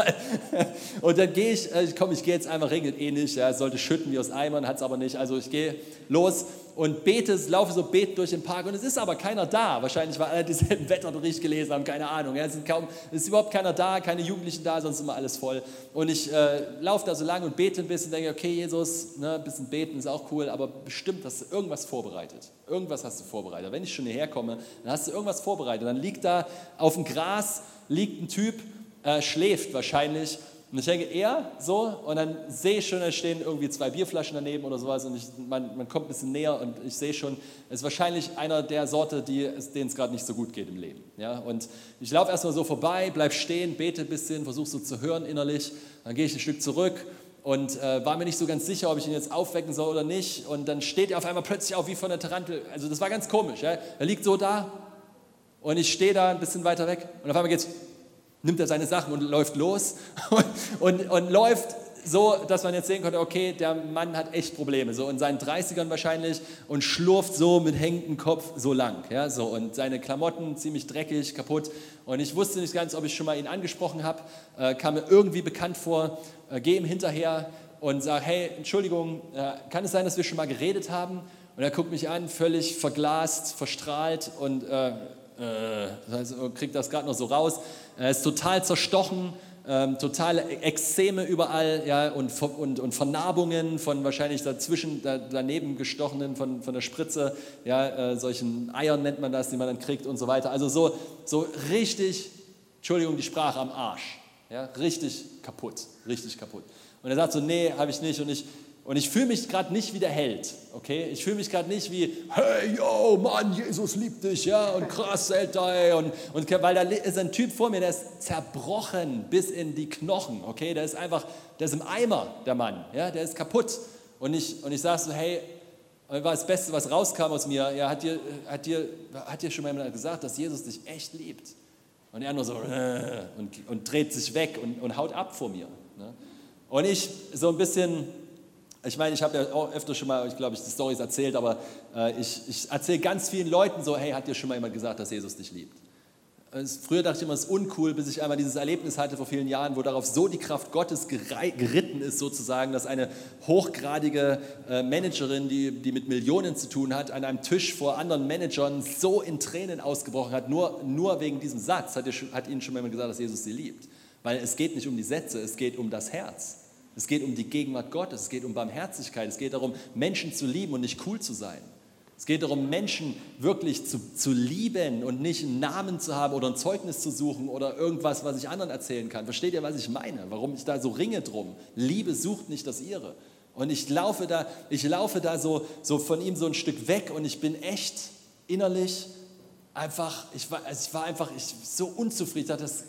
S1: [laughs] Und dann gehe ich, äh, komm, ich gehe jetzt einmal, regnet eh nicht, ja, es sollte schütten wie aus Eimern, hat es aber nicht. Also ich gehe los und bete, laufe so betend durch den Park und es ist aber keiner da. Wahrscheinlich, weil alle dieselben [laughs] Wetterbericht gelesen haben, keine Ahnung. Es, sind kaum, es ist überhaupt keiner da, keine Jugendlichen da, sonst ist immer alles voll. Und ich äh, laufe da so lang und bete ein bisschen, denke, okay, Jesus, ne, ein bisschen beten ist auch cool, aber bestimmt hast du irgendwas vorbereitet. Irgendwas hast du vorbereitet. Wenn ich schon hierher komme, dann hast du irgendwas vorbereitet. Dann liegt da auf dem Gras, liegt ein Typ, äh, schläft wahrscheinlich und ich denke, er so, und dann sehe ich schon, da stehen irgendwie zwei Bierflaschen daneben oder sowas, und ich, man, man kommt ein bisschen näher und ich sehe schon, es ist wahrscheinlich einer der Sorte, denen es gerade nicht so gut geht im Leben. Ja? Und ich laufe erstmal so vorbei, bleib stehen, bete ein bisschen, versuche so zu hören innerlich, dann gehe ich ein Stück zurück und äh, war mir nicht so ganz sicher, ob ich ihn jetzt aufwecken soll oder nicht. Und dann steht er auf einmal plötzlich auf wie von der Tarantel. Also das war ganz komisch. Ja? Er liegt so da und ich stehe da ein bisschen weiter weg und auf einmal geht es nimmt er seine Sachen und läuft los. [laughs] Und, und, und läuft so, dass man jetzt sehen konnte, okay, der Mann hat echt Probleme, so in seinen 30ern wahrscheinlich und schlurft so mit hängendem Kopf so lang, ja, so. Und seine Klamotten ziemlich dreckig, kaputt. Und ich wusste nicht ganz, ob ich schon mal ihn angesprochen habe, äh, kam mir irgendwie bekannt vor, äh, gehe ihm hinterher und sage, hey, Entschuldigung, äh, kann es sein, dass wir schon mal geredet haben? Und er guckt mich an, völlig verglast, verstrahlt und äh, äh, kriegt das gerade noch so raus. Er ist total zerstochen, ähm, totale Ekzeme überall ja, und, und, und Vernarbungen von wahrscheinlich dazwischen, da, daneben gestochenen von, von der Spritze, ja, äh, solchen Eiern nennt man das, die man dann kriegt und so weiter. Also so, so richtig, Entschuldigung, die Sprache am Arsch. Ja, richtig kaputt, richtig kaputt. Und er sagt so, nee, habe ich nicht. Und ich, und ich fühle mich gerade nicht wie der Held, okay? Ich fühle mich gerade nicht wie, hey, yo, Mann, Jesus liebt dich, ja, und krass, Alter, und, und weil da ist ein Typ vor mir, der ist zerbrochen bis in die Knochen, okay? Der ist einfach, der ist im Eimer, der Mann, ja, der ist kaputt. Und ich, und ich sage so, hey, war das Beste, was rauskam aus mir, ja, hat dir, hat dir, hat dir schon mal jemand gesagt, dass Jesus dich echt liebt? Und er nur so, äh, und, und dreht sich weg und, und haut ab vor mir. Ne? Und ich so ein bisschen Ich meine, ich habe ja auch öfter schon mal, ich glaube, ich die Stories erzählt, aber äh, ich, ich erzähle ganz vielen Leuten so, hey, hat dir schon mal jemand gesagt, dass Jesus dich liebt? Früher dachte ich immer, es ist uncool, bis ich einmal dieses Erlebnis hatte vor vielen Jahren, wo darauf so die Kraft Gottes geritten ist, sozusagen, dass eine hochgradige äh, Managerin, die, die mit Millionen zu tun hat, an einem Tisch vor anderen Managern so in Tränen ausgebrochen hat, nur, nur wegen diesem Satz, hat, hat ihnen schon mal jemand gesagt, dass Jesus sie liebt. Weil es geht nicht um die Sätze, es geht um das Herz. Es geht um die Gegenwart Gottes, es geht um Barmherzigkeit, es geht darum, Menschen zu lieben und nicht cool zu sein. Es geht darum, Menschen wirklich zu, zu lieben und nicht einen Namen zu haben oder ein Zeugnis zu suchen oder irgendwas, was ich anderen erzählen kann. Versteht ihr, was ich meine? Warum ich da so ringe drum? Liebe sucht nicht das ihre. Und ich laufe da, ich laufe da so, so von ihm so ein Stück weg und ich bin echt innerlich einfach, ich war, also ich war einfach ich, so unzufrieden. Ich dachte, das,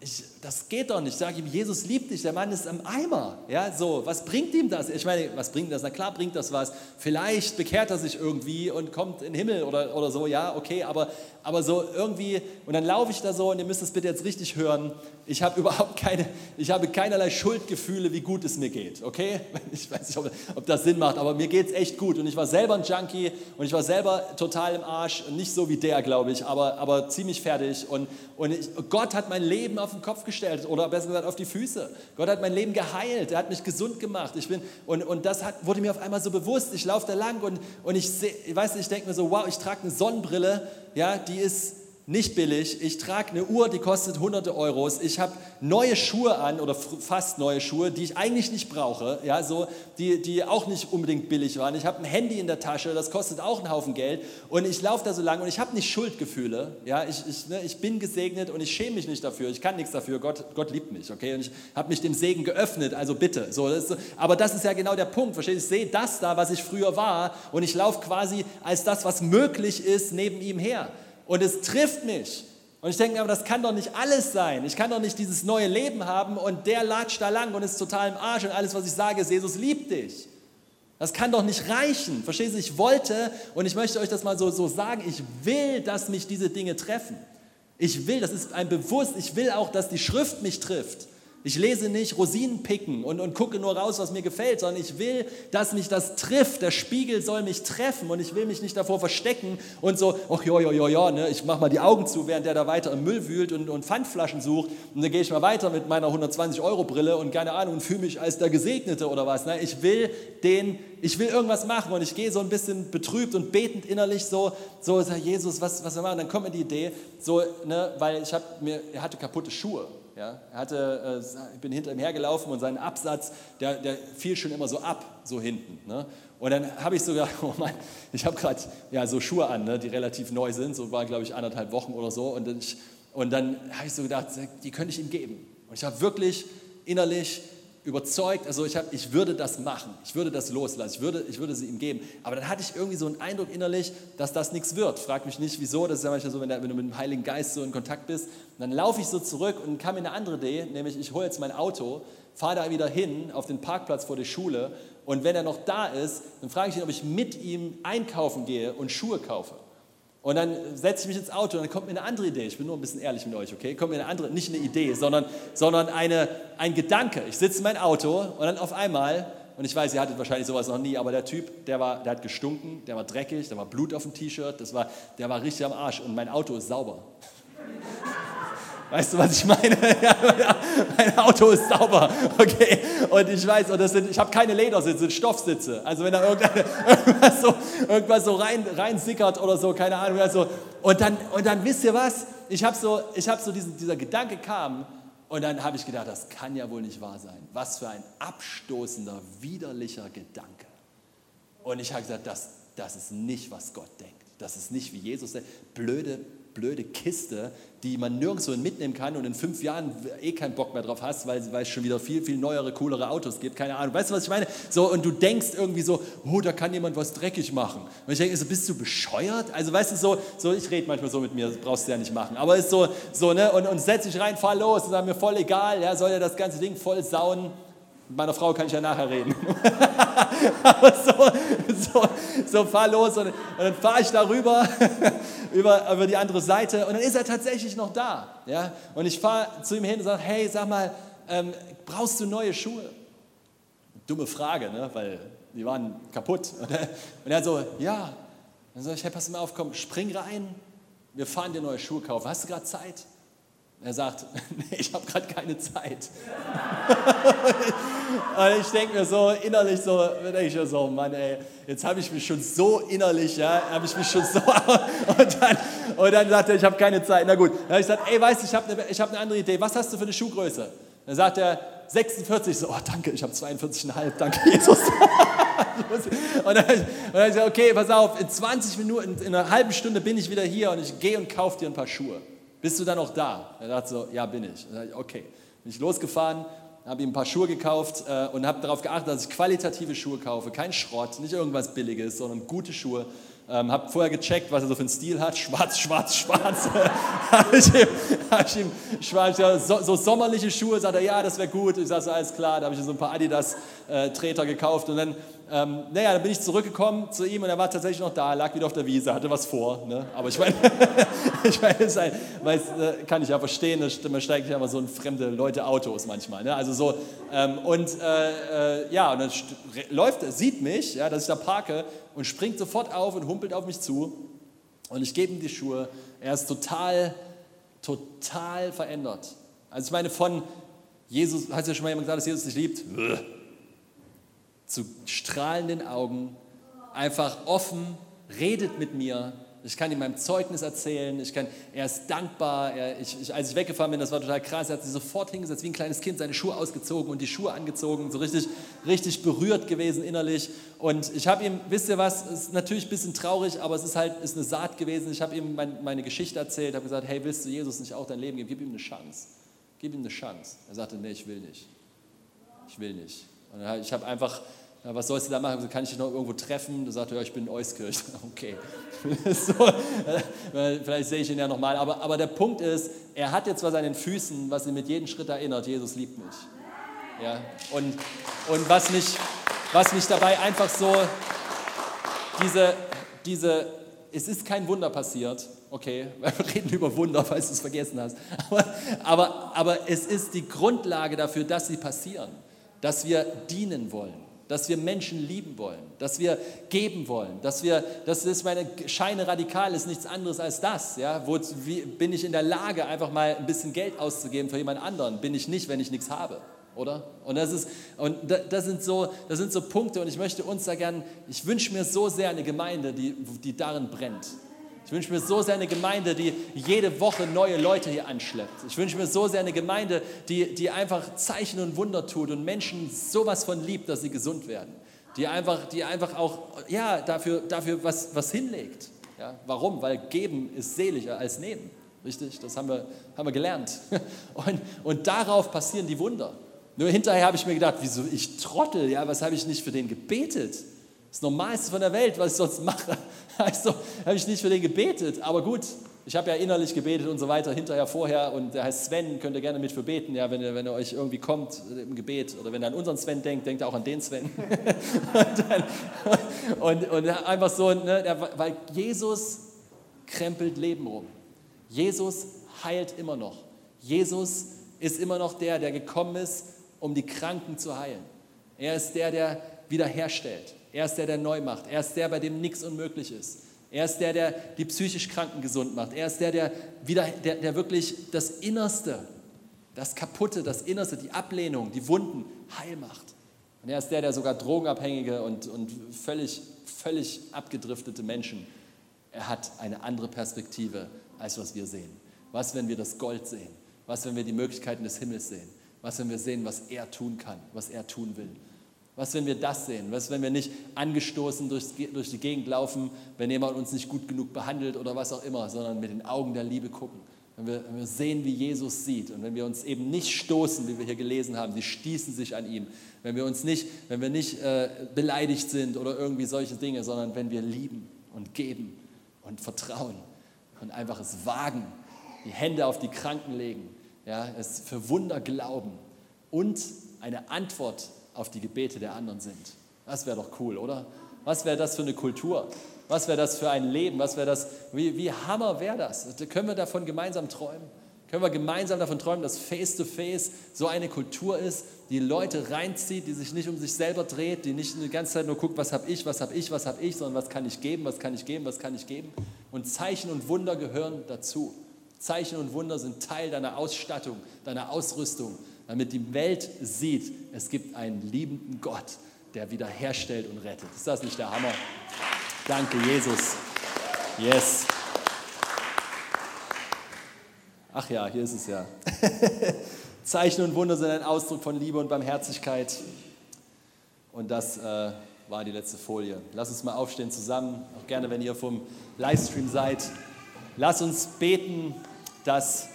S1: ich, das geht doch nicht. Ich sage ihm, Jesus liebt dich, der Mann ist am Eimer. Ja, so, was bringt ihm das? Ich meine, was bringt das? Na klar bringt das was. Vielleicht bekehrt er sich irgendwie und kommt in den Himmel oder, oder so, ja, okay, aber, aber so irgendwie, und dann laufe ich da so und ihr müsst es bitte jetzt richtig hören, ich habe [laughs] überhaupt keine, ich habe keinerlei Schuldgefühle, wie gut es mir geht, okay? [laughs] Ich weiß nicht, ob, ob das Sinn macht, aber mir geht es echt gut und ich war selber ein Junkie und ich war selber total im Arsch, nicht so wie der, glaube ich, aber, aber ziemlich fertig und, und ich, Gott hat mein Leben auf den Kopf gestellt oder besser gesagt auf die Füße. Gott hat mein Leben geheilt, er hat mich gesund gemacht. Ich bin, und, und das hat, wurde mir auf einmal so bewusst. Ich laufe da lang und, und ich, ich ich denke mir so, wow, ich trage eine Sonnenbrille, ja, die ist nicht billig. Ich trage eine Uhr, die kostet hunderte Euros. Ich habe neue Schuhe an oder fast neue Schuhe, die ich eigentlich nicht brauche, ja, so, die, die auch nicht unbedingt billig waren. Ich habe ein Handy in der Tasche, das kostet auch einen Haufen Geld. Und ich laufe da so lang und ich habe nicht Schuldgefühle. Ja, ich, ich, ne, ich bin gesegnet und ich schäme mich nicht dafür. Ich kann nichts dafür. Gott, Gott liebt mich. Okay? Und ich habe mich dem Segen geöffnet. Also bitte. So, das ist, aber das ist ja genau der Punkt. Verstehst Ich sehe das da, was ich früher war und ich laufe quasi als das, was möglich ist, neben ihm her und es trifft mich. Und ich denke mir, aber das kann doch nicht alles sein. Ich kann doch nicht dieses neue Leben haben und der latscht da lang und ist total im Arsch und alles, was ich sage, ist, Jesus liebt dich. Das kann doch nicht reichen. Verstehst du? Ich wollte, und ich möchte euch das mal so, so sagen, ich will, dass mich diese Dinge treffen. Ich will, das ist ein Bewusst, ich will auch, dass die Schrift mich trifft. Ich lese nicht Rosinen picken und, und gucke nur raus, was mir gefällt, sondern ich will, dass mich das trifft. Der Spiegel soll mich treffen und ich will mich nicht davor verstecken und so, ach ja, ja, ja, ja, ne, ich mache mal die Augen zu, während der da weiter im Müll wühlt und, und Pfandflaschen sucht. Und dann gehe ich mal weiter mit meiner 120-Euro-Brille und keine Ahnung und fühle mich als der Gesegnete oder was. Ne? Ich will den, ich will irgendwas machen und ich gehe so ein bisschen betrübt und betend innerlich so, so, sag Jesus, was, was wir machen? Dann kommt mir die Idee, so, ne, weil ich habe mir, er hatte kaputte Schuhe. Ja, er hatte, äh, ich bin hinter ihm hergelaufen und sein Absatz, der, der fiel schon immer so ab, so hinten. Ne? Und dann habe ich sogar, [laughs] oh Mann, ich habe gerade ja, so Schuhe an, ne, die relativ neu sind, so war glaube ich anderthalb Wochen oder so. Und dann, und dann habe ich so gedacht, die könnte ich ihm geben. Und ich habe wirklich innerlich überzeugt, also ich, hab, ich würde das machen, ich würde das loslassen, ich würde, ich würde sie ihm geben. Aber dann hatte ich irgendwie so einen Eindruck innerlich, dass das nichts wird. Frag mich nicht, wieso, das ist ja manchmal so, wenn, der, wenn du mit dem Heiligen Geist so in Kontakt bist. Dann laufe ich so zurück und kam mir eine andere Idee, nämlich ich hole jetzt mein Auto, fahre da wieder hin auf den Parkplatz vor der Schule und wenn er noch da ist, dann frage ich ihn, ob ich mit ihm einkaufen gehe und Schuhe kaufe. Und dann setze ich mich ins Auto und dann kommt mir eine andere Idee. Ich bin nur ein bisschen ehrlich mit euch, okay? Kommt mir eine andere, nicht eine Idee, sondern, sondern eine, ein Gedanke. Ich sitze in mein Auto und dann auf einmal, und ich weiß, ihr hattet wahrscheinlich sowas noch nie, aber der Typ, der, war, der hat gestunken, der war dreckig, da war Blut auf dem T-Shirt, war, der war richtig am Arsch und mein Auto ist sauber. Weißt du, was ich meine? [laughs] Mein Auto ist sauber, okay? Und ich weiß, und das sind, ich habe keine Ledersitze, sind Stoffsitze. Also wenn da [laughs] irgendwas so, irgendwas so rein, rein sickert oder so, keine Ahnung. Also, und, dann, und dann wisst ihr was? Ich habe so, ich hab so diesen, dieser Gedanke kam und dann habe ich gedacht, das kann ja wohl nicht wahr sein. Was für ein abstoßender, widerlicher Gedanke. Und ich habe gesagt, das, das ist nicht, was Gott denkt. Das ist nicht, wie Jesus denkt. Blöde, blöde Kiste, die man nirgendwo mitnehmen kann und in fünf Jahren eh keinen Bock mehr drauf hast, weil, weil es schon wieder viel, viel neuere, coolere Autos gibt. Keine Ahnung. Weißt du, was ich meine? So, und du denkst irgendwie so, oh, da kann jemand was dreckig machen. Und ich denke so, bist du bescheuert? Also, weißt du, so, so ich rede manchmal so mit mir, das brauchst du ja nicht machen. Aber es ist so, so ne, und, und setz dich rein, fahr los, dann mir voll egal, ja, soll ja das ganze Ding voll sauen. Mit meiner Frau kann ich ja nachher reden. [laughs] Aber so, so, so fahr los und, und dann fahre ich darüber [laughs] über, über die andere Seite und dann ist er tatsächlich noch da. Ja? Und ich fahre zu ihm hin und sage, hey, sag mal, ähm, brauchst du neue Schuhe? dumme Frage, ne? weil die waren kaputt. [laughs] Und er so, ja. Dann sage ich, hey, pass mal auf, komm, spring rein, wir fahren dir neue Schuhe kaufen. Hast du gerade Zeit? Er sagt, [laughs] ich habe gerade keine Zeit. [laughs] und ich denke mir so innerlich so, denke ich mir so, Mann, ey, jetzt habe ich mich schon so innerlich, ja, habe ich mich schon so, [laughs] und dann, und dann sagt er, ich habe keine Zeit. Na gut, dann habe ich gesagt, ey, weißt du, ich habe eine hab ne andere Idee. Was hast du für eine Schuhgröße? Dann sagt er, 46, so, oh danke, ich habe 42,5, danke Jesus. und dann, und dann ich gesagt, okay, pass auf, in 20 Minuten, in einer halben Stunde bin ich wieder hier und ich gehe und kaufe dir ein paar Schuhe. Bist du dann noch da? Er sagt so, ja, bin ich. Dann ich okay. Bin ich losgefahren, habe ihm ein paar Schuhe gekauft äh, und habe darauf geachtet, dass ich qualitative Schuhe kaufe. Kein Schrott, nicht irgendwas Billiges, sondern gute Schuhe. Ähm, habe vorher gecheckt, was er so für einen Stil hat. Schwarz, schwarz, schwarz. [laughs] hab ich ihm schwarz, ja, so, so, sommerliche Schuhe. Sagt er, ja, das wäre gut. Ich sage so, alles klar. Da habe ich so ein paar Adidas-Treter äh, gekauft. Und dann, ähm, naja, dann bin ich zurückgekommen zu ihm und er war tatsächlich noch da, lag wieder auf der Wiese, hatte was vor. Ne? Aber ich meine, [laughs] ich mein, das ein, weiß, äh, kann ich ja verstehen, man steigt ja immer so in fremde Leute Autos manchmal. Ne? Also so, ähm, und äh, äh, ja, und dann läuft, sieht mich, ja, dass ich da parke und springt sofort auf und humpelt auf mich zu. Und ich gebe ihm die Schuhe. Er ist total, total verändert. Also ich meine, von Jesus, hat ja schon mal jemand gesagt, dass Jesus dich liebt? Zu strahlenden Augen, einfach offen, redet mit mir, ich kann ihm mein Zeugnis erzählen. Ich kann, er ist dankbar. Er, ich, ich, als ich weggefahren bin, das war total krass. Er hat sich sofort hingesetzt, wie ein kleines Kind, seine Schuhe ausgezogen und die Schuhe angezogen. So richtig, richtig berührt gewesen innerlich. Und ich habe ihm, wisst ihr was, es ist natürlich ein bisschen traurig, aber es ist halt ist eine Saat gewesen. Ich habe ihm mein, meine Geschichte erzählt, habe gesagt, hey, willst du Jesus nicht auch dein Leben geben? Gib ihm eine Chance. Gib ihm eine Chance. Er sagte, nee, ich will nicht. Ich will nicht. Und ich habe einfach ja, was sollst du da machen? Kann ich dich noch irgendwo treffen? Du sagst, ja, ich bin in Euskirch. [laughs] Okay. [laughs] so, vielleicht sehe ich ihn ja nochmal. Aber, aber der Punkt ist, er hat jetzt was an den Füßen, was ihn mit jedem Schritt erinnert, Jesus liebt mich. Ja? Und, und was, mich, was mich dabei einfach so, diese, diese, es ist kein Wunder passiert, okay, [laughs] wir reden über Wunder, falls du es vergessen hast, aber, aber, aber es ist die Grundlage dafür, dass sie passieren, dass wir dienen wollen dass wir Menschen lieben wollen, dass wir geben wollen, dass wir, das ist meine Scheine radikal, ist nichts anderes als das. Ja? Wo, wie, bin ich in der Lage, einfach mal ein bisschen Geld auszugeben für jemand anderen? Bin ich nicht, wenn ich nichts habe, oder? Und das ist, und das sind so, das sind so Punkte und ich möchte uns da gerne, ich wünsche mir so sehr eine Gemeinde, die, die darin brennt. Ich wünsche mir so sehr eine Gemeinde, die jede Woche neue Leute hier anschleppt. Ich wünsche mir so sehr eine Gemeinde, die, die einfach Zeichen und Wunder tut und Menschen sowas von liebt, dass sie gesund werden. Die einfach, die einfach auch ja, dafür, dafür was, was hinlegt. Ja, warum? Weil geben ist seliger als nehmen. Richtig? Das haben wir, haben wir gelernt. [laughs] Und, und darauf passieren die Wunder. Nur hinterher habe ich mir gedacht, wieso ich trottel, ja, was habe ich nicht für den gebetet? Das Normalste von der Welt, was ich sonst mache. [laughs] Also habe ich nicht für den gebetet, aber gut, ich habe ja innerlich gebetet und so weiter, hinterher, vorher. Und der heißt Sven, könnt ihr gerne mit für beten, ja, wenn, ihr, wenn ihr euch irgendwie kommt im Gebet. Oder wenn ihr an unseren Sven denkt, denkt ihr auch an den Sven. [laughs] und, dann, und, und, einfach so, ne, weil Jesus krempelt Leben rum. Jesus heilt immer noch. Jesus ist immer noch der, der gekommen ist, um die Kranken zu heilen. Er ist der, der wiederherstellt. Er ist der, der neu macht. Er ist der, bei dem nichts unmöglich ist. Er ist der, der die psychisch Kranken gesund macht. Er ist der, der, wieder, der, der wirklich das Innerste, das Kaputte, das Innerste, die Ablehnung, die Wunden heil macht. Und er ist der, der sogar Drogenabhängige und, und völlig, völlig abgedriftete Menschen, er hat eine andere Perspektive, als was wir sehen. Was, wenn wir das Gold sehen? Was, wenn wir die Möglichkeiten des Himmels sehen? Was, wenn wir sehen, was er tun kann, was er tun will? Was, wenn wir das sehen? Was, wenn wir nicht angestoßen durch, durch die Gegend laufen, wenn jemand uns nicht gut genug behandelt oder was auch immer, sondern mit den Augen der Liebe gucken? Wenn wir, wenn wir sehen, wie Jesus sieht und wenn wir uns eben nicht stoßen, wie wir hier gelesen haben, die stießen sich an ihm. Wenn wir uns nicht, wenn wir nicht äh, beleidigt sind oder irgendwie solche Dinge, sondern wenn wir lieben und geben und vertrauen und einfach es wagen, die Hände auf die Kranken legen, ja, es für Wunder glauben und eine Antwort auf die Gebete der anderen sind. Das wäre doch cool, oder? Was wäre das für eine Kultur? Was wäre das für ein Leben? Was wäre das? Wie, wie Hammer wäre das? Können wir davon gemeinsam träumen? Können wir gemeinsam davon träumen, dass Face-to-Face so eine Kultur ist, die Leute reinzieht, die sich nicht um sich selber dreht, die nicht die ganze Zeit nur guckt, was habe ich, was habe ich, was habe ich, sondern was kann ich geben, was kann ich geben, was kann ich geben. Und Zeichen und Wunder gehören dazu. Zeichen und Wunder sind Teil deiner Ausstattung, deiner Ausrüstung, damit die Welt sieht, es gibt einen liebenden Gott, der wiederherstellt und rettet. Ist das nicht der Hammer? Danke, Jesus. Yes. Ach ja, hier ist es ja. [laughs] Zeichen und Wunder sind ein Ausdruck von Liebe und Barmherzigkeit. Und das äh, war die letzte Folie. Lass uns mal aufstehen zusammen, auch gerne, wenn ihr vom Livestream seid. Lass uns beten, dass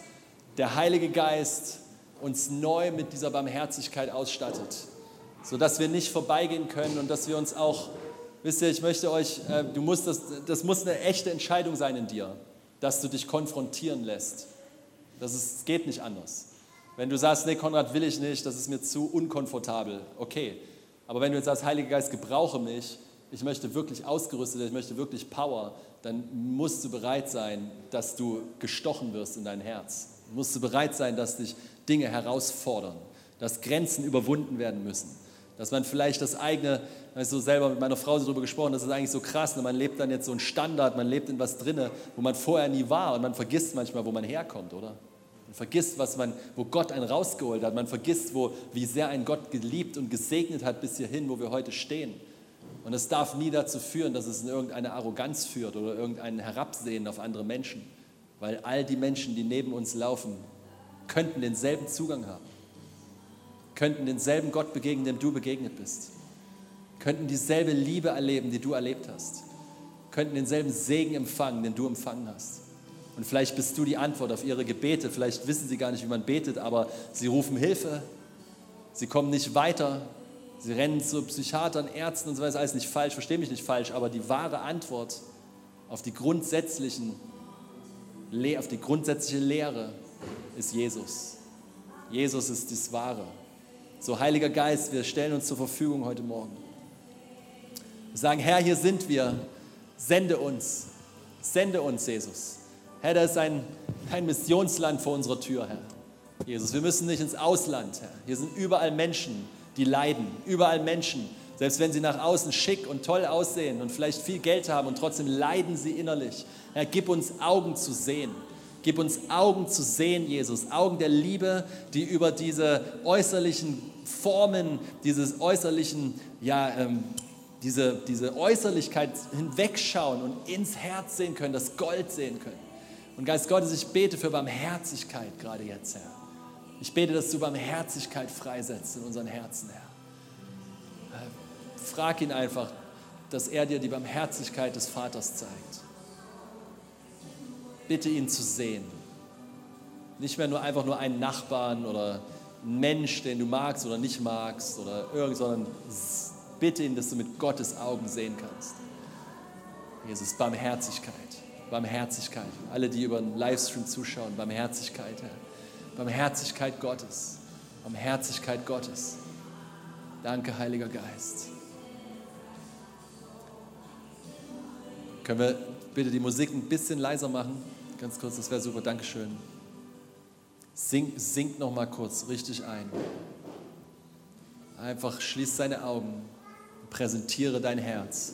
S1: der Heilige Geist uns neu mit dieser Barmherzigkeit ausstattet, sodass wir nicht vorbeigehen können und dass wir uns auch, wisst ihr, ich möchte euch, äh, du musst das, das muss eine echte Entscheidung sein in dir, dass du dich konfrontieren lässt. Das ist, geht nicht anders. Wenn du sagst, nee, Konrad will ich nicht, das ist mir zu unkomfortabel, okay. Aber wenn du jetzt sagst, Heiliger Geist, gebrauche mich, ich möchte wirklich ausgerüstet ich möchte wirklich Power, dann musst du bereit sein, dass du gestochen wirst in dein Herz. Musst du bereit sein, dass dich Dinge herausfordern, dass Grenzen überwunden werden müssen. Dass man vielleicht das eigene, ich habe so selber mit meiner Frau darüber gesprochen, das ist eigentlich so krass, ne? man lebt dann jetzt so einen Standard, man lebt in was drinne, wo man vorher nie war und man vergisst manchmal, wo man herkommt, oder? Man vergisst, was man, wo Gott einen rausgeholt hat. Man vergisst, wo, wie sehr ein Gott geliebt und gesegnet hat bis hierhin, wo wir heute stehen. Und es darf nie dazu führen, dass es in irgendeine Arroganz führt oder irgendein Herabsehen auf andere Menschen. Weil all die Menschen, die neben uns laufen, könnten denselben Zugang haben. Könnten denselben Gott begegnen, dem du begegnet bist. Könnten dieselbe Liebe erleben, die du erlebt hast. Könnten denselben Segen empfangen, den du empfangen hast. Und vielleicht bist du die Antwort auf ihre Gebete. Vielleicht wissen sie gar nicht, wie man betet, aber sie rufen Hilfe. Sie kommen nicht weiter. Sie rennen zu Psychiatern, Ärzten und so weiter. Alles nicht falsch, verstehe mich nicht falsch, aber die wahre Antwort auf die, grundsätzlichen, auf die grundsätzliche Lehre ist Jesus. Jesus ist das Wahre. So, Heiliger Geist, wir stellen uns zur Verfügung heute Morgen. Wir sagen, Herr, hier sind wir. Sende uns. Sende uns, Jesus. Herr, da ist ein, ein Missionsland vor unserer Tür, Herr. Jesus, wir müssen nicht ins Ausland, Herr. Hier sind überall Menschen, die leiden. Überall Menschen, selbst wenn sie nach außen schick und toll aussehen und vielleicht viel Geld haben und trotzdem leiden sie innerlich. Herr, gib uns Augen zu sehen. Gib uns Augen zu sehen, Jesus. Augen der Liebe, die über diese äußerlichen Formen, dieses äußerlichen, ja, ähm, diese, diese Äußerlichkeit hinwegschauen und ins Herz sehen können, das Gold sehen können. Und Geist Gottes, ich bete für Barmherzigkeit gerade jetzt, Herr. Ich bete, dass du Barmherzigkeit freisetzt in unseren Herzen, Herr. Äh, frag ihn einfach, dass er dir die Barmherzigkeit des Vaters zeigt. Bitte ihn zu sehen. Nicht mehr nur einfach nur einen Nachbarn oder einen Mensch, den du magst oder nicht magst oder irgend, sondern bitte ihn, dass du mit Gottes Augen sehen kannst. Jesus, Barmherzigkeit. Barmherzigkeit. Alle, die über den Livestream zuschauen, Barmherzigkeit, Herr. Barmherzigkeit Gottes. Barmherzigkeit Gottes. Danke, Heiliger Geist. Können wir bitte die Musik ein bisschen leiser machen? Ganz kurz, das wäre super. Dankeschön. Sing, sing noch mal kurz richtig ein. Einfach schließ deine Augen, präsentiere dein Herz.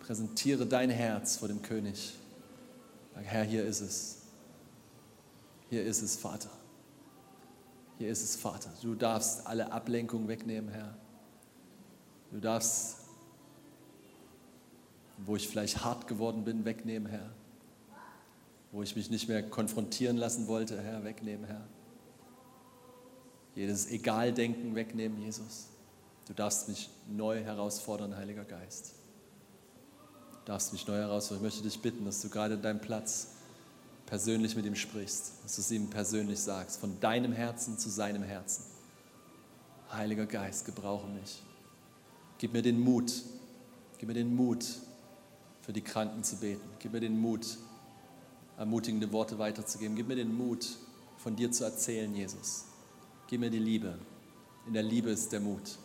S1: Präsentiere dein Herz vor dem König. Sag, Herr, hier ist es. Hier ist es, Vater. Hier ist es, Vater. Du darfst alle Ablenkung wegnehmen, Herr. Du darfst, wo ich vielleicht hart geworden bin, wegnehmen, Herr. Wo ich mich nicht mehr konfrontieren lassen wollte, Herr, wegnehmen, Herr. Jedes Egaldenken wegnehmen, Jesus. Du darfst mich neu herausfordern, Heiliger Geist darfst mich neu herausfordern. Ich möchte dich bitten, dass du gerade deinen Platz persönlich mit ihm sprichst, dass du es ihm persönlich sagst, von deinem Herzen zu seinem Herzen. Heiliger Geist, gebrauche mich. Gib mir den Mut, gib mir den Mut, für die Kranken zu beten. Gib mir den Mut, ermutigende Worte weiterzugeben. Gib mir den Mut, von dir zu erzählen, Jesus. Gib mir die Liebe. In der Liebe ist der Mut.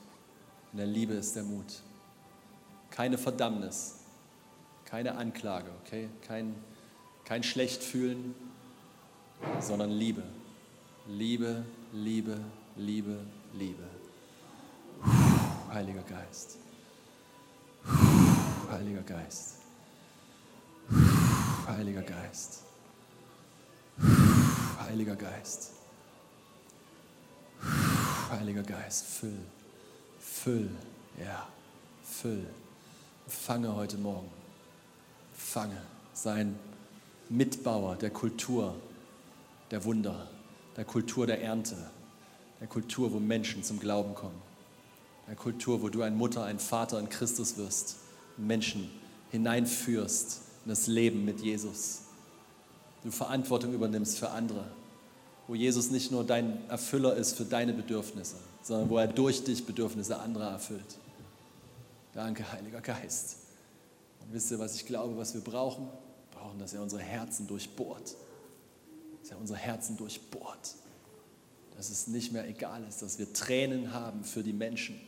S1: In der Liebe ist der Mut. Keine Verdammnis, keine Anklage, okay? Kein, kein Schlechtfühlen, sondern Liebe. Liebe, Liebe, Liebe, Liebe. Heiliger Geist. Heiliger Geist. Heiliger Geist. Heiliger Geist. Heiliger Geist, füll, füll, ja, füll. Fange heute Morgen. Fange sein Mitbauer der Kultur, der Wunder, der Kultur der Ernte, der Kultur, wo Menschen zum Glauben kommen, der Kultur, wo du ein Mutter, ein Vater in Christus wirst, Menschen hineinführst in das Leben mit Jesus, du Verantwortung übernimmst für andere, wo Jesus nicht nur dein Erfüller ist für deine Bedürfnisse, sondern wo er durch dich Bedürfnisse anderer erfüllt. Danke, Heiliger Geist. Und wisst ihr, was ich glaube, was wir brauchen? Wir brauchen, dass er unsere Herzen durchbohrt. Dass er unsere Herzen durchbohrt. Dass es nicht mehr egal ist, dass wir Tränen haben für die Menschen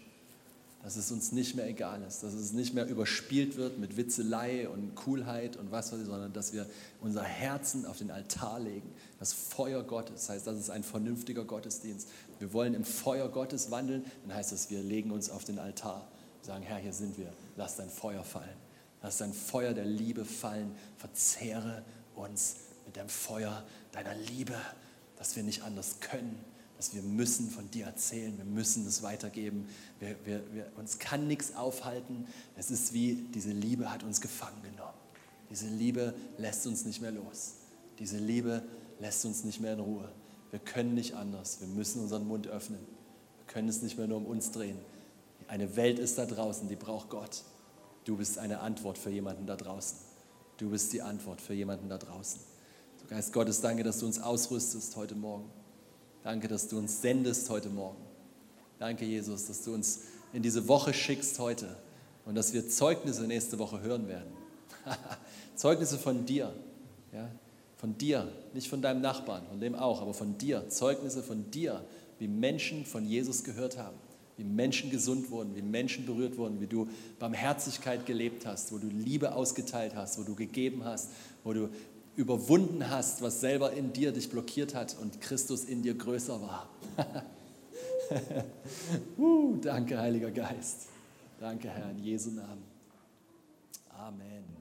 S1: dass es uns nicht mehr egal ist, dass es nicht mehr überspielt wird mit Witzelei und Coolheit und was weiß ich, sondern dass wir unser Herzen auf den Altar legen. Das Feuer Gottes, das heißt, das ist ein vernünftiger Gottesdienst. Wir wollen im Feuer Gottes wandeln, dann heißt das, wir legen uns auf den Altar, sagen, Herr, hier sind wir, lass dein Feuer fallen. Lass dein Feuer der Liebe fallen, verzehre uns mit dem Feuer deiner Liebe, dass wir nicht anders können, dass wir müssen von dir erzählen, wir müssen das weitergeben. Wir, wir, wir, uns kann nichts aufhalten. Es ist wie, diese Liebe hat uns gefangen genommen. Diese Liebe lässt uns nicht mehr los. Diese Liebe lässt uns nicht mehr in Ruhe. Wir können nicht anders. Wir müssen unseren Mund öffnen. Wir können es nicht mehr nur um uns drehen. Eine Welt ist da draußen, die braucht Gott. Du bist eine Antwort für jemanden da draußen. Du bist die Antwort für jemanden da draußen. So Geist Gottes, danke, dass du uns ausrüstest heute Morgen. Danke, dass du uns sendest heute Morgen. Danke, Jesus, dass du uns in diese Woche schickst heute und dass wir Zeugnisse nächste Woche hören werden. [laughs] Zeugnisse von dir, ja? von dir, nicht von deinem Nachbarn, von dem auch, aber von dir. Zeugnisse von dir, wie Menschen von Jesus gehört haben, wie Menschen gesund wurden, wie Menschen berührt wurden, wie du Barmherzigkeit gelebt hast, wo du Liebe ausgeteilt hast, wo du gegeben hast, wo du überwunden hast, was selber in dir dich blockiert hat und Christus in dir größer war. [laughs] uh, danke, Heiliger Geist. Danke, Herr, in Jesu Namen. Amen.